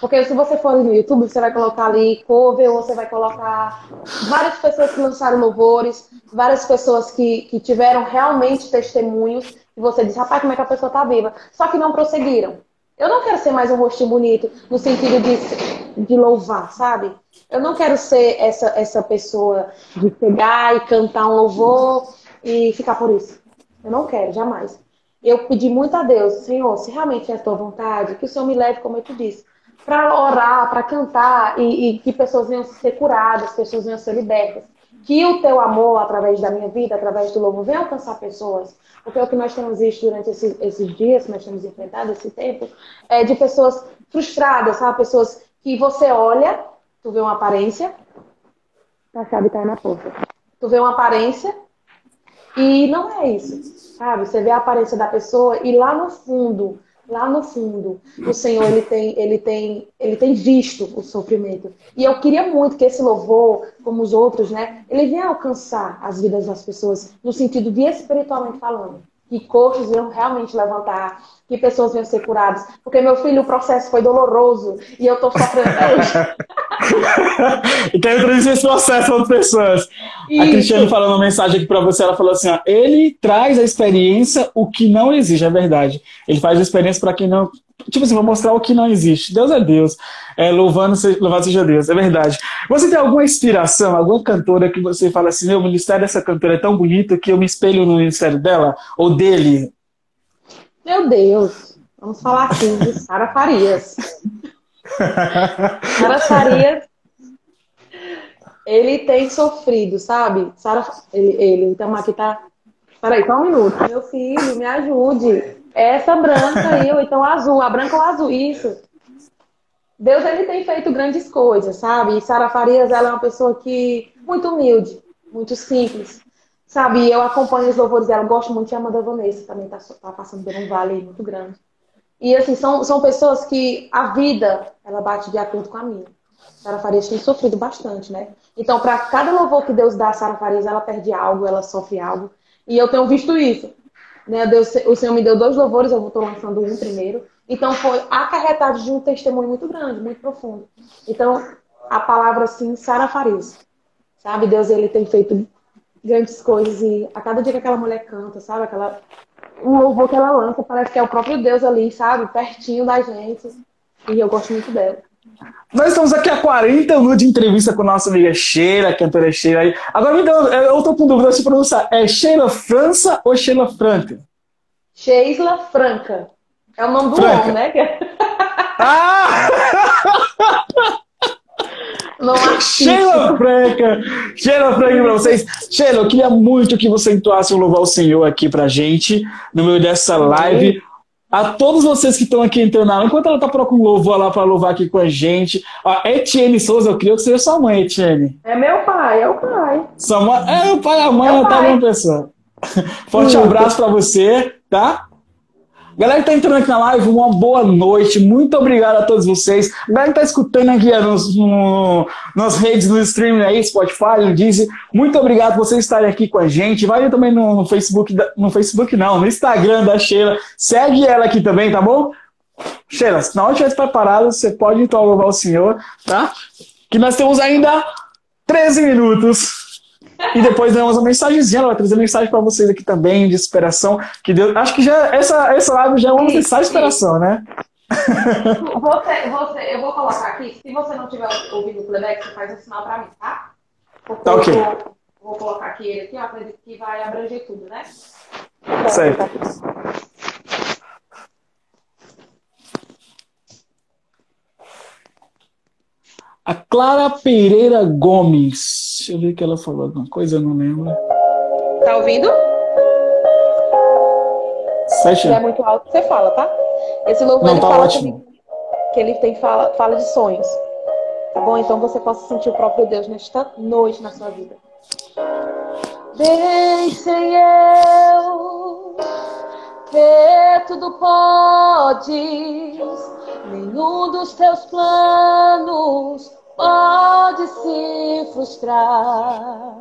Porque se você for no YouTube, você vai colocar ali cover, você vai colocar várias pessoas que lançaram louvores, várias pessoas que, que tiveram realmente testemunhos, e você diz, rapaz, como é que a pessoa está viva? Só que não prosseguiram. Eu não quero ser mais um rostinho bonito no sentido de, de louvar, sabe? Eu não quero ser essa, essa pessoa de pegar e cantar um louvor e ficar por isso. Eu não quero, jamais. Eu pedi muito a Deus, Senhor, se realmente é a tua vontade, que o Senhor me leve, como eu te disse, para orar, para cantar e, e que pessoas venham ser curadas, pessoas venham ser libertas. Que o teu amor, através da minha vida, através do louvor, venha alcançar pessoas. Porque é o que nós temos visto durante esses, esses dias, que nós temos enfrentado esse tempo, é de pessoas frustradas, sabe? Pessoas que você olha, tu vê uma aparência, a chave tá na porta. Tu vê uma aparência e não é isso, sabe? Você vê a aparência da pessoa e lá no fundo lá no fundo, o Senhor ele tem, ele tem, ele tem visto o sofrimento. E eu queria muito que esse louvor, como os outros, né, ele venha alcançar as vidas das pessoas no sentido de espiritualmente falando que coxos iam realmente levantar, que pessoas iam ser curadas. Porque, meu filho, o processo foi doloroso e eu tô sofrendo. e quero trazer esse processo para outras pessoas. Isso. A Cristiane falou uma mensagem aqui para você, ela falou assim, ó, ele traz a experiência o que não existe, é verdade. Ele faz a experiência para quem não Tipo assim, vou mostrar o que não existe. Deus é Deus. É, louvando, louvado seja Deus, é verdade. Você tem alguma inspiração, alguma cantora que você fala assim, meu, o ministério dessa cantora é tão bonito que eu me espelho no ministério dela? Ou dele? Meu Deus. Vamos falar aqui de Sara Farias. Sara Farias, ele tem sofrido, sabe? Sara, ele, ele, então aqui tá. Peraí, só um minuto. Meu filho, me ajude. Essa branca aí, ou então azul, a branca ou azul, isso. Deus ele tem feito grandes coisas, sabe? E Sara Farias ela é uma pessoa que muito humilde, muito simples, sabe? Eu acompanho os louvores dela, gosto muito de Amanda Vanessa, também tá, tá passando por um vale muito grande. E assim, são, são pessoas que a vida, ela bate de acordo com a minha. Sara Farias tem sofrido bastante, né? Então, para cada louvor que Deus dá a Sara Farias, ela perde algo, ela sofre algo. E eu tenho visto isso. Né? Deus, o Senhor me deu dois louvores, eu estou lançando um primeiro. Então foi acarretado de um testemunho muito grande, muito profundo. Então, a palavra assim, Sara Farias. Sabe, Deus ele tem feito grandes coisas e a cada dia que aquela mulher canta, sabe, aquela um louvor que ela lança, parece que é o próprio Deus ali, sabe, pertinho da gente. E eu gosto muito dela. Nós estamos aqui há 40 minutos de entrevista com nossa amiga Sheila, cantora Sheila. Aí. Agora me dá, eu estou com dúvida se pronunciar. É Sheila França ou Sheila Franca? Sheila Franca. É o nome do Franca. homem, né? Ah! Não Sheila Franca! Sheila Franca pra vocês. Sheila, eu queria muito que você entoasse um louvar ao Senhor aqui pra gente, no meio dessa live. A todos vocês que estão aqui entrando na enquanto ela está procurando louvor lá para louvar aqui com a gente. A Etienne Souza, eu queria que seja sua mãe, Etienne. É meu pai, é o pai. Sua mãe, é o pai, a mãe, é tá bom, pessoal. Forte abraço para você, tá? Galera que tá entrando aqui na live, uma boa noite. Muito obrigado a todos vocês. Galera que tá escutando aqui nos, no, nas redes do streaming aí, Spotify, no Deezer. Muito obrigado por vocês estarem aqui com a gente. Vai também no, no Facebook, no Facebook não, no Instagram da Sheila. Segue ela aqui também, tá bom? Sheila, se não estiver preparado, você pode então louvar o Senhor, tá? Que nós temos ainda 13 minutos. E depois damos uma mensagenzinha, ela vai trazer mensagem para vocês aqui também, de inspiração. Que Deus, acho que já essa, essa live já é uma mensagem de inspiração, né? Você, você, eu vou colocar aqui, se você não tiver ouvindo o playback, você faz um sinal para mim, tá? Porque tá ok. Vou, vou, colocar aqui ele aqui, eu acredito que vai abranger tudo, né? Certo. A Clara Pereira Gomes. Deixa eu ver que ela falou alguma coisa, eu não lembro. Tá ouvindo? Sete. Se é muito alto, você fala, tá? Esse louvor Não, ele tá fala ótimo. que ele tem fala, fala de sonhos. Tá bom? Então você possa sentir o próprio Deus nesta noite na sua vida. Sem eu, que tudo podes, nenhum dos teus planos pode se frustrar.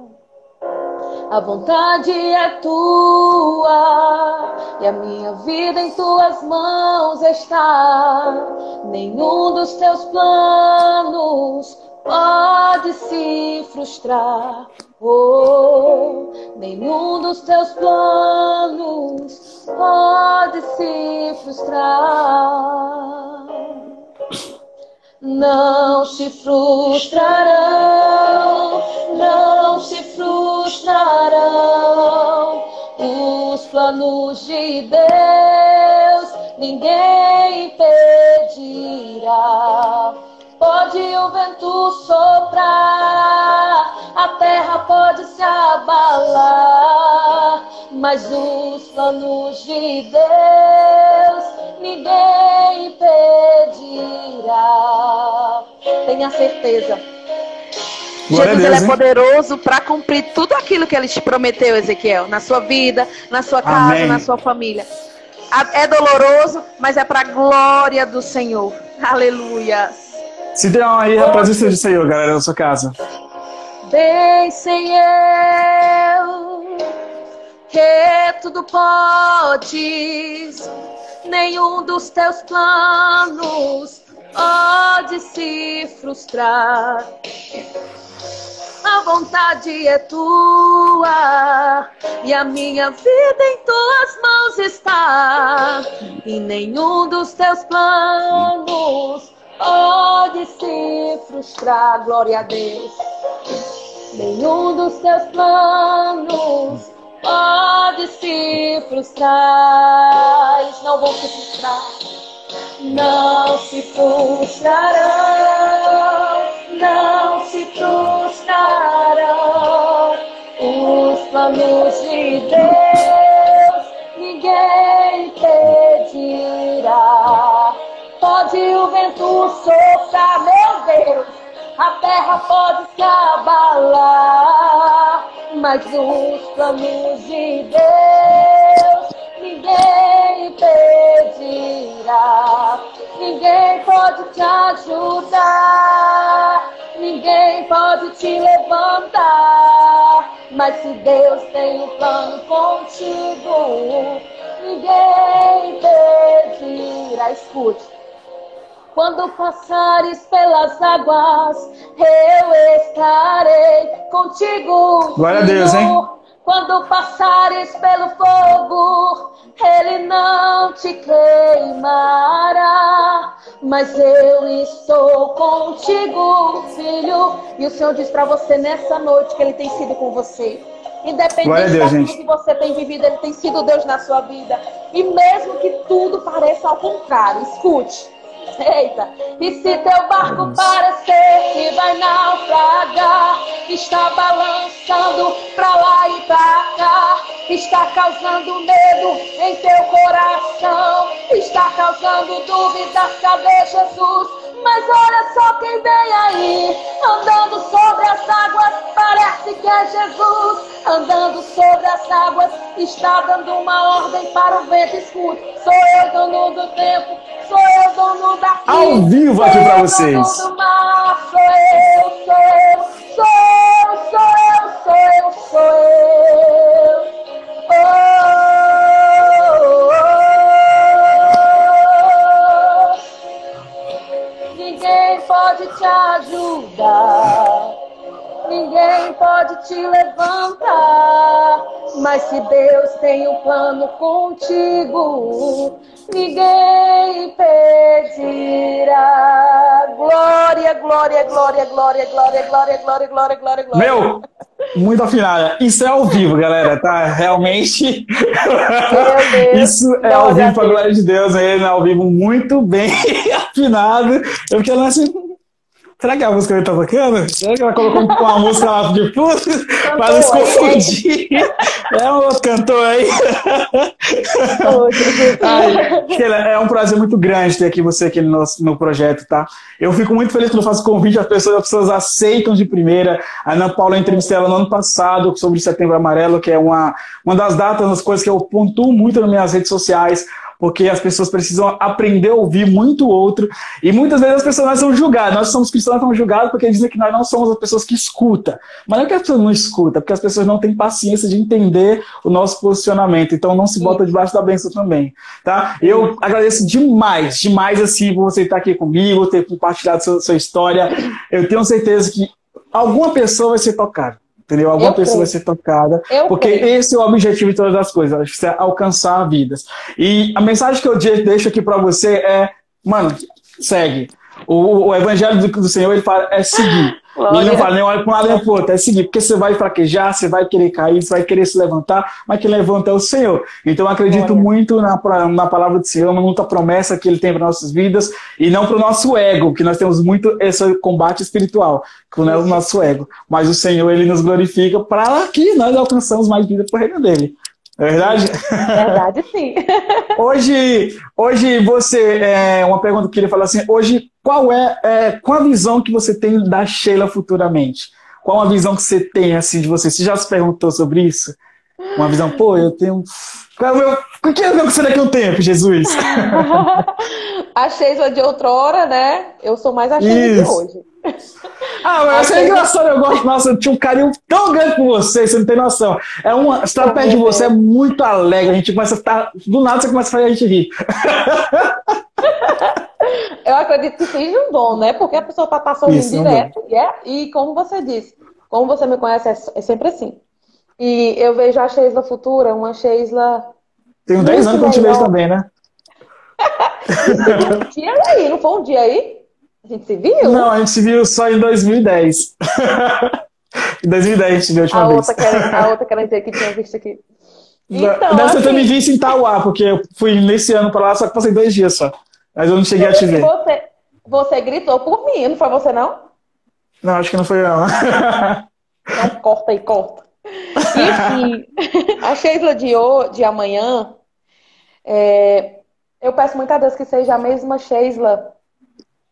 A vontade é tua e a minha vida em tuas mãos está. Nenhum dos teus planos pode se frustrar. Oh, nenhum dos teus planos pode se frustrar. Não se frustrarão, não se frustrarão os planos de Deus, ninguém impedirá. Pode o vento soprar, a terra pode se abalar, mas os planos de Deus ninguém impedirá. Tenha certeza. Glória Jesus Deus, ele é poderoso para cumprir tudo aquilo que ele te prometeu, Ezequiel, na sua vida, na sua casa, Amém. na sua família. É doloroso, mas é para a glória do Senhor. Aleluia. Se der uma aí a presença do Senhor, galera, na sua casa. Bem sem eu, que tudo podes, nenhum dos teus planos pode se frustrar. A vontade é tua e a minha vida em tuas mãos está. E nenhum dos teus planos pode se frustrar. Glória a Deus. Nenhum dos teus planos pode se frustrar. Eles não vão se frustrar. Não se frustrarão, não se frustrarão os planos de Deus, ninguém impedirá. Pode o vento soprar, meu Deus, a terra pode se abalar, mas os planos de Deus ninguém impedirá. Ninguém pode te ajudar, ninguém pode te levantar. Mas se Deus tem um plano contigo, ninguém impedirá. Escute. Quando passares pelas águas, eu estarei contigo. Glória a Deus, hein? Quando passares pelo fogo, ele não te queimará. Mas eu estou contigo, filho. E o Senhor diz para você nessa noite que ele tem sido com você. Independente Deus, daquilo gente. que você tem vivido, ele tem sido Deus na sua vida. E mesmo que tudo pareça ao contrário, escute. Eita, e se teu barco parecer que vai naufragar, está balançando pra lá e pra cá, está causando medo em teu coração, está causando dúvidas, cadê Jesus? Mas olha só quem vem aí, andando sobre as águas, parece que é Jesus, andando sobre as águas, está dando uma ordem para o vento, escute, sou eu dono do tempo, sou eu dono ao vivo aqui para vocês. Ninguém pode te ajudar ninguém pode te levantar. Mas se Deus tem um plano contigo, ninguém impedirá. Glória, glória, glória, glória, glória, glória, glória, glória, glória, glória. Meu, muito afinada. Isso é ao vivo, galera, tá? Realmente. Isso é ao vivo, pra glória de Deus. Ele é ao vivo muito bem afinado. Eu fiquei lá assim. Será que é a música ele tá tocando? Será que ela colocou uma música lá de fundo para nos confundir? É um outro cantor aí. Ai, é um prazer muito grande ter aqui você aqui no, nosso, no projeto, tá? Eu fico muito feliz quando eu faço convite, as pessoas, as pessoas aceitam de primeira. A Ana Paula entrevistei ela no ano passado sobre Setembro Amarelo, que é uma, uma das datas, das coisas que eu pontuo muito nas minhas redes sociais porque as pessoas precisam aprender a ouvir muito o outro. E muitas vezes as pessoas são julgadas. Nós somos cristãos, somos julgados porque dizem que nós não somos as pessoas que escutam. Mas não é que as pessoas não escutam, porque as pessoas não têm paciência de entender o nosso posicionamento. Então não se bota debaixo da bênção também. Tá? Eu agradeço demais, demais assim, por você estar aqui comigo, ter compartilhado sua, sua história. Eu tenho certeza que alguma pessoa vai ser tocada entendeu? Alguma eu pessoa vai ser tocada, eu porque creio. esse é o objetivo de todas as coisas, é alcançar vidas. E a mensagem que eu deixo aqui para você é, mano, segue. O, o evangelho do, do, Senhor, ele fala, é seguir. Ele não fala nem olha para um lado nem para outro, é seguir, porque você vai fraquejar, você vai querer cair, você vai querer se levantar, mas quem levanta é o Senhor. Então eu acredito Glória. muito na, na palavra do Senhor, muita promessa que ele tem para nossas vidas, e não para o nosso ego, que nós temos muito esse combate espiritual, que não é o nosso ego. Mas o Senhor, ele nos glorifica para que nós alcançamos mais vida para o reino dele. É verdade? Verdade, sim. hoje, hoje você, é, uma pergunta que eu queria falar assim, hoje qual é, é, qual a visão que você tem da Sheila futuramente? Qual a visão que você tem assim de você? Você já se perguntou sobre isso? Uma visão, pô, eu tenho. Qual é o meu. O que é que você daqui a um tempo, Jesus? a Sheila de outrora, né? Eu sou mais a Sheila de hoje. Ah, mas isso é engraçado, eu gosto. Nossa, eu tinha um carinho tão grande por você, você não tem noção. É uma, estar perto de você é muito alegre, a gente começa a estar. Do nada você começa a fazer a gente rir. Eu acredito que seja um dom, né? Porque a pessoa está passando Isso, direto, um é, e como você disse, como você me conhece, é, é sempre assim. E eu vejo a Sheisla futura, uma Sheisla. Tem 10 anos que eu te vejo também, né? um dia aí, não foi um dia aí? A gente se viu? Não, a gente se viu só em 2010. em 2010 a gente se viu a última a vez. Outra a outra quer dizer que tinha visto aqui. Então, Deve assim, ter me visto em Tauá, porque eu fui nesse ano pra lá, só que passei dois dias só. Mas eu não cheguei a te ver. Você, você gritou por mim, não foi você não? Não, acho que não foi não. Então corta aí, corta. Enfim, a Sheila de, de amanhã, é, eu peço muito a Deus que seja a mesma Sheila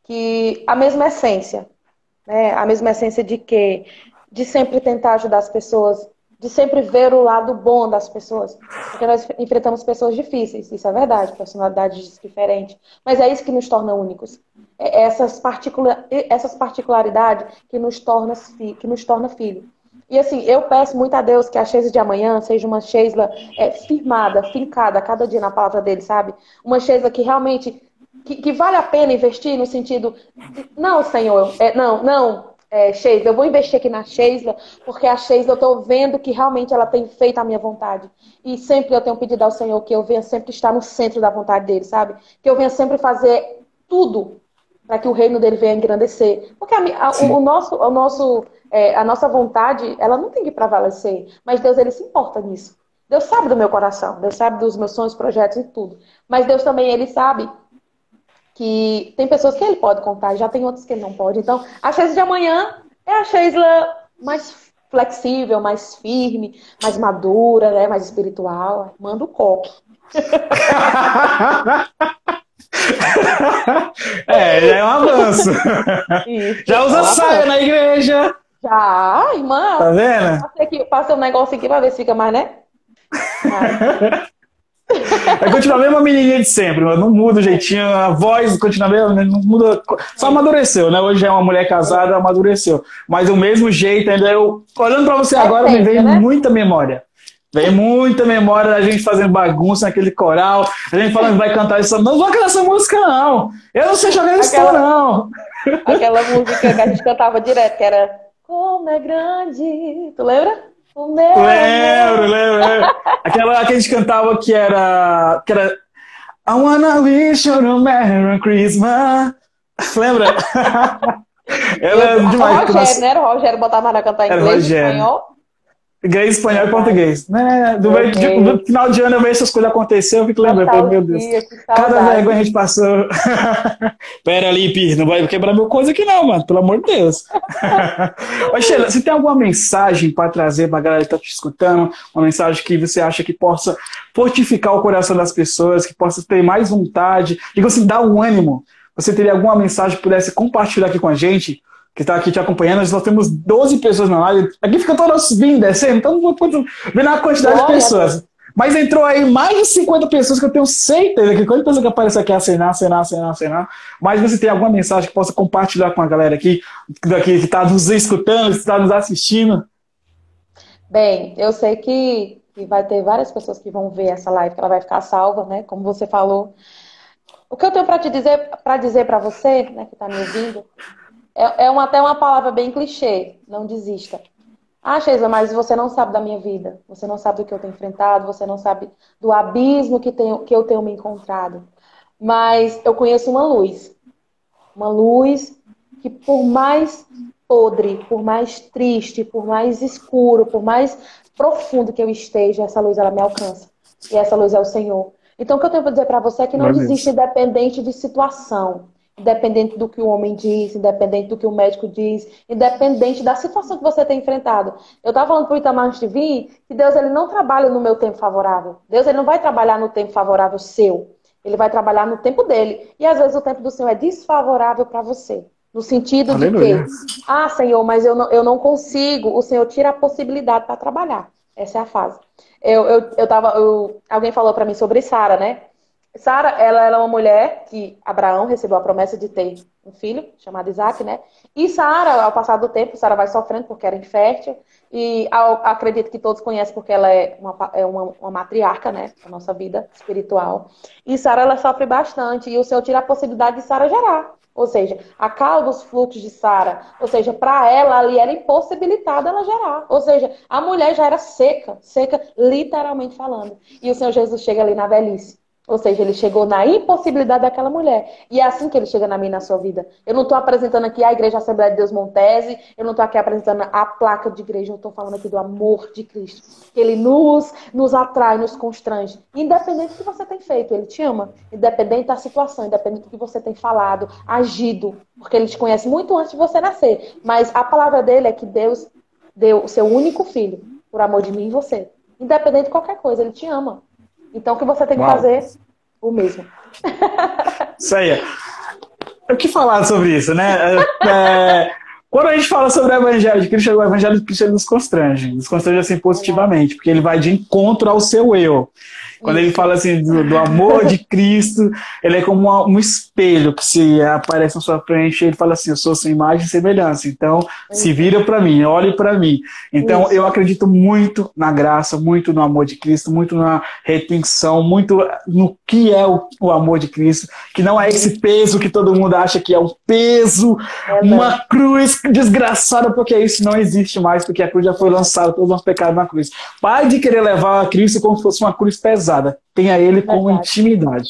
que a mesma essência, né? A mesma essência de que de sempre tentar ajudar as pessoas, de sempre ver o lado bom das pessoas, porque nós enfrentamos pessoas difíceis, isso é verdade, personalidades diferentes, mas é isso que nos torna únicos. É essas, particular, essas particularidades que nos torna que nos torna filho. E assim, eu peço muito a Deus que a Sheila de amanhã seja uma Sheila é, firmada, fincada, cada dia na palavra dele, sabe? Uma Sheila que realmente que, que, vale a pena investir no sentido, não, senhor, é, não, não, é, Sheila, eu vou investir aqui na Sheila, porque a Sheila eu estou vendo que realmente ela tem feito a minha vontade. E sempre eu tenho pedido ao Senhor que eu venha sempre estar no centro da vontade dele, sabe? Que eu venha sempre fazer tudo para que o reino dele venha engrandecer. Porque a, a, o, o, nosso, o nosso, é, a nossa vontade, ela não tem que prevalecer, mas Deus ele se importa nisso. Deus sabe do meu coração, Deus sabe dos meus sonhos, projetos e tudo. Mas Deus também ele sabe que tem pessoas que ele pode contar, já tem outras que ele não pode. Então, a Sheila de amanhã é a Sheila mais flexível, mais firme, mais madura, né? mais espiritual. Manda o coque. é, já é um avanço. Isso, já usa saia na igreja. Já, irmã. Tá vendo? Passei, aqui, passei um negócio aqui pra ver se fica mais, né? Vai continuar a mesma menininha de sempre, não muda o jeitinho, a voz continua a mesma, não muda. Só amadureceu, né? Hoje é uma mulher casada, amadureceu. Mas o mesmo jeito, ainda eu. Olhando pra você é agora, me vem né? muita memória. Vem muita memória da gente fazendo bagunça naquele coral, a gente falando que vai cantar isso. Não vou cantar essa música, não. Eu não sei jogar isso, não. Aquela música que a gente cantava direto, que era Como é grande. Tu lembra? Lembro, lembro, Aquela que a gente cantava que era. Que era I wanna wish you a Merry Christmas. Lembra? Ela é demais. O Rogério, né? Era o Rogério botava na cantar em inglês, Rogério. espanhol. Inglês, espanhol e português. Né? Do, okay. do, final de ano eu vejo essas coisas acontecer, eu fico lembrando, meu Deus. Cada vergonha a gente passou. Pera ali, Pi, não vai quebrar meu coisa aqui não, mano, pelo amor de Deus. Mas, Sheila, você tem alguma mensagem para trazer para a galera que está te escutando? Uma mensagem que você acha que possa fortificar o coração das pessoas, que possa ter mais vontade, diga assim, dar um ânimo. Você teria alguma mensagem que pudesse compartilhar aqui com a gente? Que está aqui te acompanhando. Nós temos 12 pessoas na live. Aqui fica todos vindo, descendo, então não vou ver a quantidade Olha, de pessoas. Mas entrou aí mais de 50 pessoas que eu tenho certeza que quando pessoa que aparece aqui acenar, acenar, acenar, acenar. Mas você tem alguma mensagem que possa compartilhar com a galera aqui, daqui que está nos escutando, que está nos assistindo? Bem, eu sei que, que vai ter várias pessoas que vão ver essa live, que ela vai ficar salva, né? Como você falou. O que eu tenho para te dizer, para dizer para você, né, que está me ouvindo, é, é uma, até uma palavra bem clichê, não desista. Ah, Sheila, mas você não sabe da minha vida. Você não sabe do que eu tenho enfrentado, você não sabe do abismo que, tenho, que eu tenho me encontrado. Mas eu conheço uma luz. Uma luz que, por mais podre, por mais triste, por mais escuro, por mais profundo que eu esteja, essa luz ela me alcança. E essa luz é o Senhor. Então, o que eu tenho para dizer para você é que não desiste independente de situação independente do que o homem diz, independente do que o médico diz, independente da situação que você tem enfrentado. Eu estava falando para o Itamar TV que Deus ele não trabalha no meu tempo favorável. Deus ele não vai trabalhar no tempo favorável seu. Ele vai trabalhar no tempo dele. E às vezes o tempo do Senhor é desfavorável para você. No sentido Aleluia. de que, ah, Senhor, mas eu não, eu não consigo. O Senhor tira a possibilidade para trabalhar. Essa é a fase. Eu, eu, eu tava, eu, alguém falou para mim sobre Sara, né? Sara, ela era uma mulher que Abraão recebeu a promessa de ter um filho chamado Isaac, né? E Sara, ao passar do tempo, Sara vai sofrendo porque era infértil. E ao, acredito que todos conhecem porque ela é uma, é uma, uma matriarca, né? Da nossa vida espiritual. E Sara, ela sofre bastante. E o Senhor tira a possibilidade de Sara gerar. Ou seja, acalma os fluxos de Sara. Ou seja, para ela ali era impossibilitada ela gerar. Ou seja, a mulher já era seca, seca literalmente falando. E o Senhor Jesus chega ali na velhice. Ou seja, ele chegou na impossibilidade daquela mulher. E é assim que ele chega na minha na sua vida. Eu não estou apresentando aqui a Igreja Assembleia de Deus Montese, eu não estou aqui apresentando a placa de igreja, eu estou falando aqui do amor de Cristo. Que ele nos, nos atrai, nos constrange. Independente do que você tem feito, ele te ama. Independente da situação, independente do que você tem falado, agido. Porque ele te conhece muito antes de você nascer. Mas a palavra dele é que Deus deu o seu único filho por amor de mim e você. Independente de qualquer coisa, ele te ama. Então, o que você tem que Uau. fazer? O mesmo. Isso aí. O que falar sobre isso, né? É, é, quando a gente fala sobre o Evangelho de Cristo, o Evangelho de Cristo nos constrange, nos constrange assim positivamente, porque ele vai de encontro ao seu eu. Quando ele fala assim do, do amor de Cristo, ele é como uma, um espelho que se aparece na sua frente, ele fala assim: Eu sou sua imagem e semelhança. Então, se vira para mim, olhe para mim. Então, Isso. eu acredito muito na graça, muito no amor de Cristo, muito na retenção, muito no que é o, o amor de Cristo, que não é esse peso que todo mundo acha que é um peso, é uma cruz desgraçada, porque isso não existe mais, porque a cruz já foi lançada, todos os pecados na cruz. Pare de querer levar a Cristo como se fosse uma cruz pesada pesada. Tenha ele como Verdade. intimidade.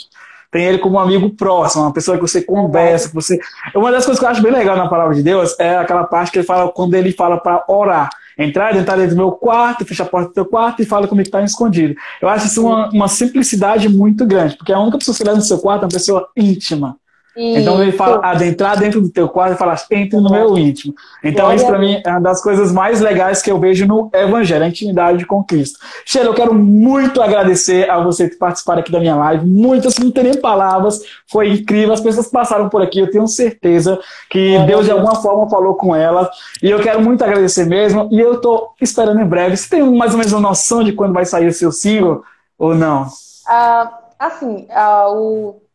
Tenha ele como um amigo próximo, uma pessoa que você conversa, que você. Uma das coisas que eu acho bem legal na palavra de Deus é aquela parte que ele fala quando ele fala para orar. Entrar, entrar dentro do meu quarto, fechar a porta do teu quarto e fala comigo que está escondido. Eu acho isso uma, uma simplicidade muito grande, porque a única pessoa que leva no seu quarto é uma pessoa íntima. Então ele fala adentrar dentro do teu quarto e falar entre no meu íntimo. Então isso para mim é uma das coisas mais legais que eu vejo no Evangelho, a intimidade com Cristo. Sheila, eu quero muito agradecer a você por participar aqui da minha live. Muitas, não tem nem palavras, foi incrível. As pessoas passaram por aqui, eu tenho certeza que Deus de alguma forma falou com elas. E eu quero muito agradecer mesmo. E eu estou esperando em breve. Você tem mais ou menos uma noção de quando vai sair o seu single ou não? Uh, assim, uh, o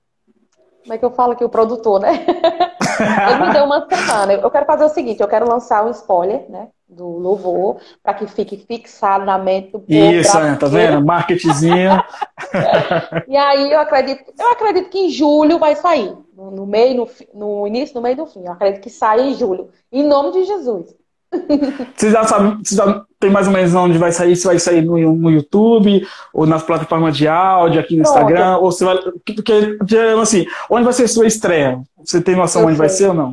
como é que eu falo aqui, o produtor, né? Ele me deu uma semana. Eu quero fazer o seguinte, eu quero lançar um spoiler, né? Do louvor, para que fique fixado na mente do povo. Isso, né? tá vendo? Marketzinho. e aí eu acredito, eu acredito que em julho vai sair. No meio, no, no início, no meio do fim. Eu acredito que sai em julho. Em nome de Jesus. Vocês já sabem, vocês já tem mais ou menos onde vai sair? Se vai sair no, no YouTube, ou nas plataformas de áudio, aqui no Pronto. Instagram, ou se vai. Porque, assim, onde vai ser sua estreia? Você tem noção Eu onde sei. vai ser ou não?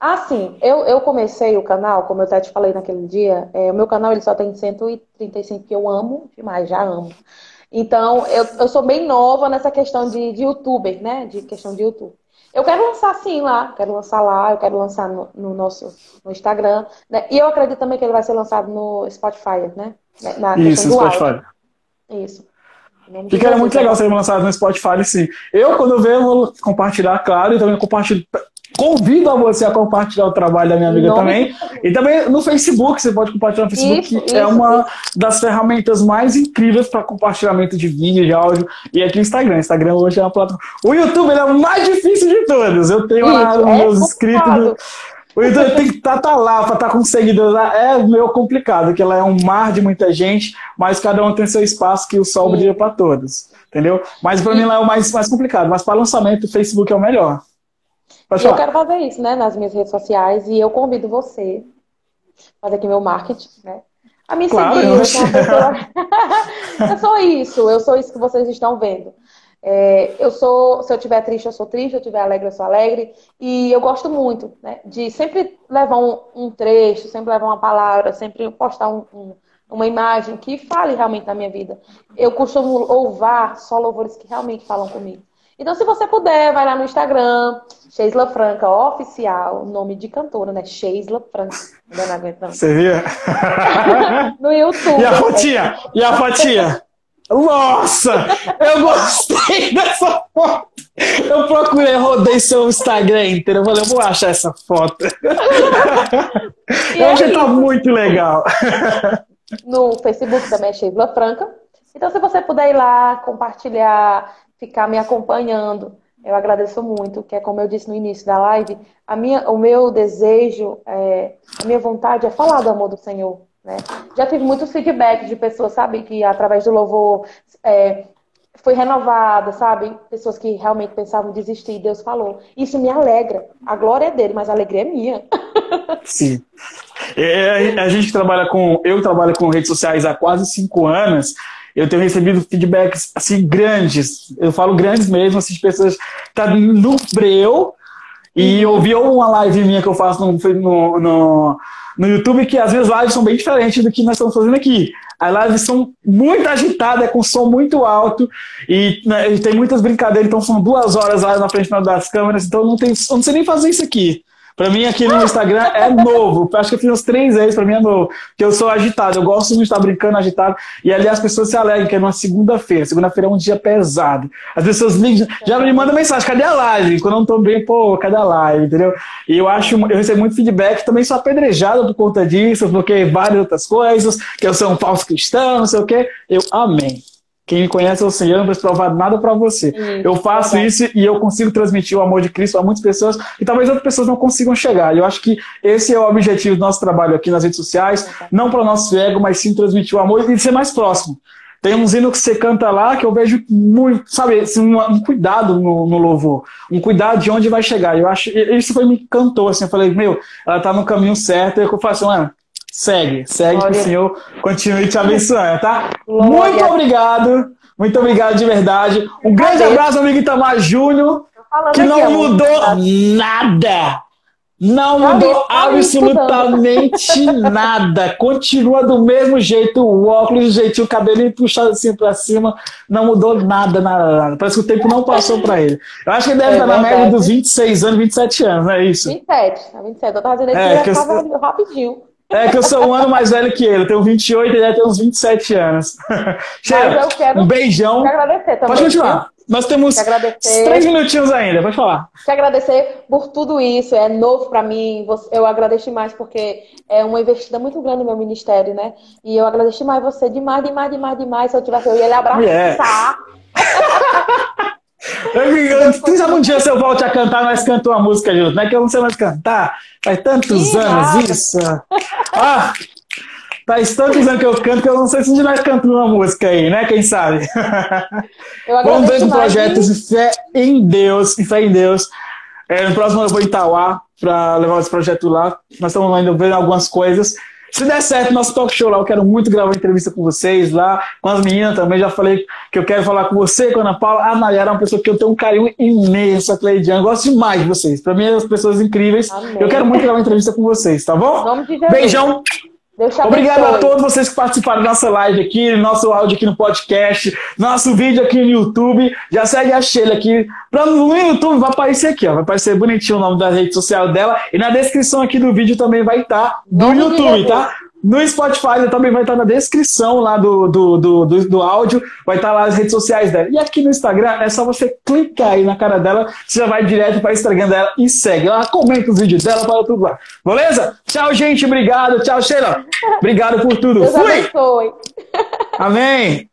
Ah, sim. Eu, eu comecei o canal, como eu até te falei naquele dia, é, o meu canal ele só tem 135 que eu amo demais, já amo. Então, eu, eu sou bem nova nessa questão de, de youtuber, né? De questão de YouTube. Eu quero lançar sim lá, quero lançar lá, eu quero lançar no, no nosso no Instagram, né? E eu acredito também que ele vai ser lançado no Spotify, né? Na Isso, no Spotify. Áudio. Isso. Fica era muito legal ser lançado no Spotify, sim. Eu, quando eu ver, eu vou compartilhar, claro, e também compartilho Convido a você a compartilhar o trabalho da minha amiga também. E também no Facebook, você pode compartilhar no Facebook, isso, que é uma isso. das ferramentas mais incríveis para compartilhamento de vídeo, de áudio. E aqui o Instagram. O Instagram hoje é uma plataforma. O YouTube é o mais difícil de todos. Eu tenho lá os é meus inscritos. Do... O YouTube tem que estar tá, tá lá para estar tá com seguidores lá. É meio complicado, porque ela é um mar de muita gente, mas cada um tem seu espaço que o sol brilha para todos. Entendeu? Mas para mim lá é o mais, mais complicado. Mas para lançamento, o Facebook é o melhor. Eu quero fazer isso, né, nas minhas redes sociais e eu convido você fazer aqui meu marketing, né? A me claro, seguir, eu sou, pessoa... eu sou isso, eu sou isso que vocês estão vendo. É, eu sou, se eu estiver triste, eu sou triste, se eu estiver alegre, eu sou alegre. E eu gosto muito, né? De sempre levar um, um trecho, sempre levar uma palavra, sempre postar um, um, uma imagem que fale realmente da minha vida. Eu costumo louvar só louvores que realmente falam comigo. Então, se você puder, vai lá no Instagram, Sheisla Franca Oficial, nome de cantora, né? Sheisla Franca. Ainda não aguento, não. Você viu? no YouTube. E a fotinha? E a fotinha? Nossa! Eu gostei dessa foto! Eu procurei, rodei seu Instagram inteiro. Eu falei, eu vou achar essa foto. eu achei que tá muito legal. No Facebook também é Sheisla Franca. Então, se você puder ir lá, compartilhar, ficar me acompanhando. Eu agradeço muito, que é como eu disse no início da live, a minha, o meu desejo, é, a minha vontade é falar do amor do Senhor. Né? Já tive muito feedback de pessoas, sabe, que através do louvor é, foi renovada, sabe? Pessoas que realmente pensavam desistir, Deus falou. Isso me alegra. A glória é dele, mas a alegria é minha. Sim. É, a gente trabalha com. Eu trabalho com redes sociais há quase cinco anos eu tenho recebido feedbacks assim grandes, eu falo grandes mesmo, assim, de pessoas tá no breu e uhum. ouvi uma live minha que eu faço no, no, no, no YouTube que as minhas lives são bem diferentes do que nós estamos fazendo aqui. As lives são muito agitadas, com som muito alto e, né, e tem muitas brincadeiras, então são duas horas lá na frente das câmeras, então não, tem, não sei nem fazer isso aqui. Pra mim, aqui no Instagram é novo. Acho que eu fiz uns três vezes, pra mim é novo. Porque eu sou agitado, eu gosto de estar brincando agitado. E ali as pessoas se alegram, que é numa segunda-feira. Segunda-feira é um dia pesado. As pessoas ligam, já me mandam mensagem, cadê a live? Quando eu não tô bem, pô, cadê a live? Entendeu? E eu acho, eu recebo muito feedback, também sou apedrejado por conta disso, porque várias outras coisas, que eu sou um falso cristão, não sei o quê. Eu amém. Quem me conhece é o Senhor, não preciso provar nada para você. eu faço isso e eu consigo transmitir o amor de Cristo a muitas pessoas e talvez outras pessoas não consigam chegar. Eu acho que esse é o objetivo do nosso trabalho aqui nas redes sociais, não para o nosso ego, mas sim transmitir o amor e ser mais próximo. Tem um hino que você canta lá que eu vejo muito, sabe, assim, um, um, cuidado no, no, louvor, um cuidado de onde vai chegar. Eu acho, isso foi me encantou, assim, eu falei, meu, ela tá no caminho certo, e eu faço assim, mano, Segue, segue Glória. que o Senhor continue te abençoando, tá? Glória. Muito obrigado, muito obrigado de verdade. Um grande abraço, amigo Itamar Júnior, que não mudou nada. Não mudou absolutamente nada. Continua do mesmo jeito, o óculos, o jeitinho, o cabelinho puxado assim pra cima. Não mudou nada, nada, nada. Parece que o tempo não passou pra ele. Eu acho que ele deve é estar na média dos 26 anos, 27 anos, não é isso? 27, 27. Eu tava dizendo é, que eu... rapidinho. É que eu sou um ano mais velho que ele, eu tenho 28 e ele ter uns 27 anos. Cheira, um beijão. agradecer também. Pode continuar. Nós temos três minutinhos ainda, pode falar. Te agradecer por tudo isso, é novo para mim. Eu agradeço demais porque é uma investida muito grande no meu ministério, né? E eu agradeço demais você, demais, demais, demais, demais. Se eu tivesse, eu ia lhe abraçar. Yeah. Quem sabe um dia se eu volte a cantar, nós cantamos uma música junto, não é que eu não sei mais cantar. Faz tantos anos isso. Ah, faz tantos anos que eu canto que eu não sei se um dia nós cantamos uma música aí, né? Quem sabe? Vamos ver com projetos de fé em Deus, e fé em Deus. É, no próximo eu vou em Itauá para levar esse projeto lá. Nós estamos ainda vendo algumas coisas. Se der certo nosso talk show lá, eu quero muito gravar uma entrevista com vocês lá, com as meninas também. Já falei que eu quero falar com você, com a Ana Paula. A Nayara é uma pessoa que eu tenho um carinho imenso, a Cleidiane. Eu gosto demais de vocês. Pra mim, as pessoas incríveis. Amém. Eu quero muito gravar uma entrevista com vocês, tá bom? Beijão. Obrigado a todos vocês que participaram da nossa live aqui, nosso áudio aqui no podcast, nosso vídeo aqui no YouTube. Já segue a Sheila aqui. No YouTube vai aparecer aqui, ó. Vai aparecer bonitinho o nome da rede social dela. E na descrição aqui do vídeo também vai estar tá no YouTube, tá? No Spotify também vai estar na descrição lá do, do, do, do, do áudio, vai estar lá as redes sociais dela. E aqui no Instagram é só você clicar aí na cara dela, você já vai direto para o Instagram dela e segue. Ela comenta os vídeos dela, fala tudo lá. Beleza? Tchau, gente. Obrigado. Tchau, Sheila. Obrigado por tudo. Deus Fui. Abençoe. Amém.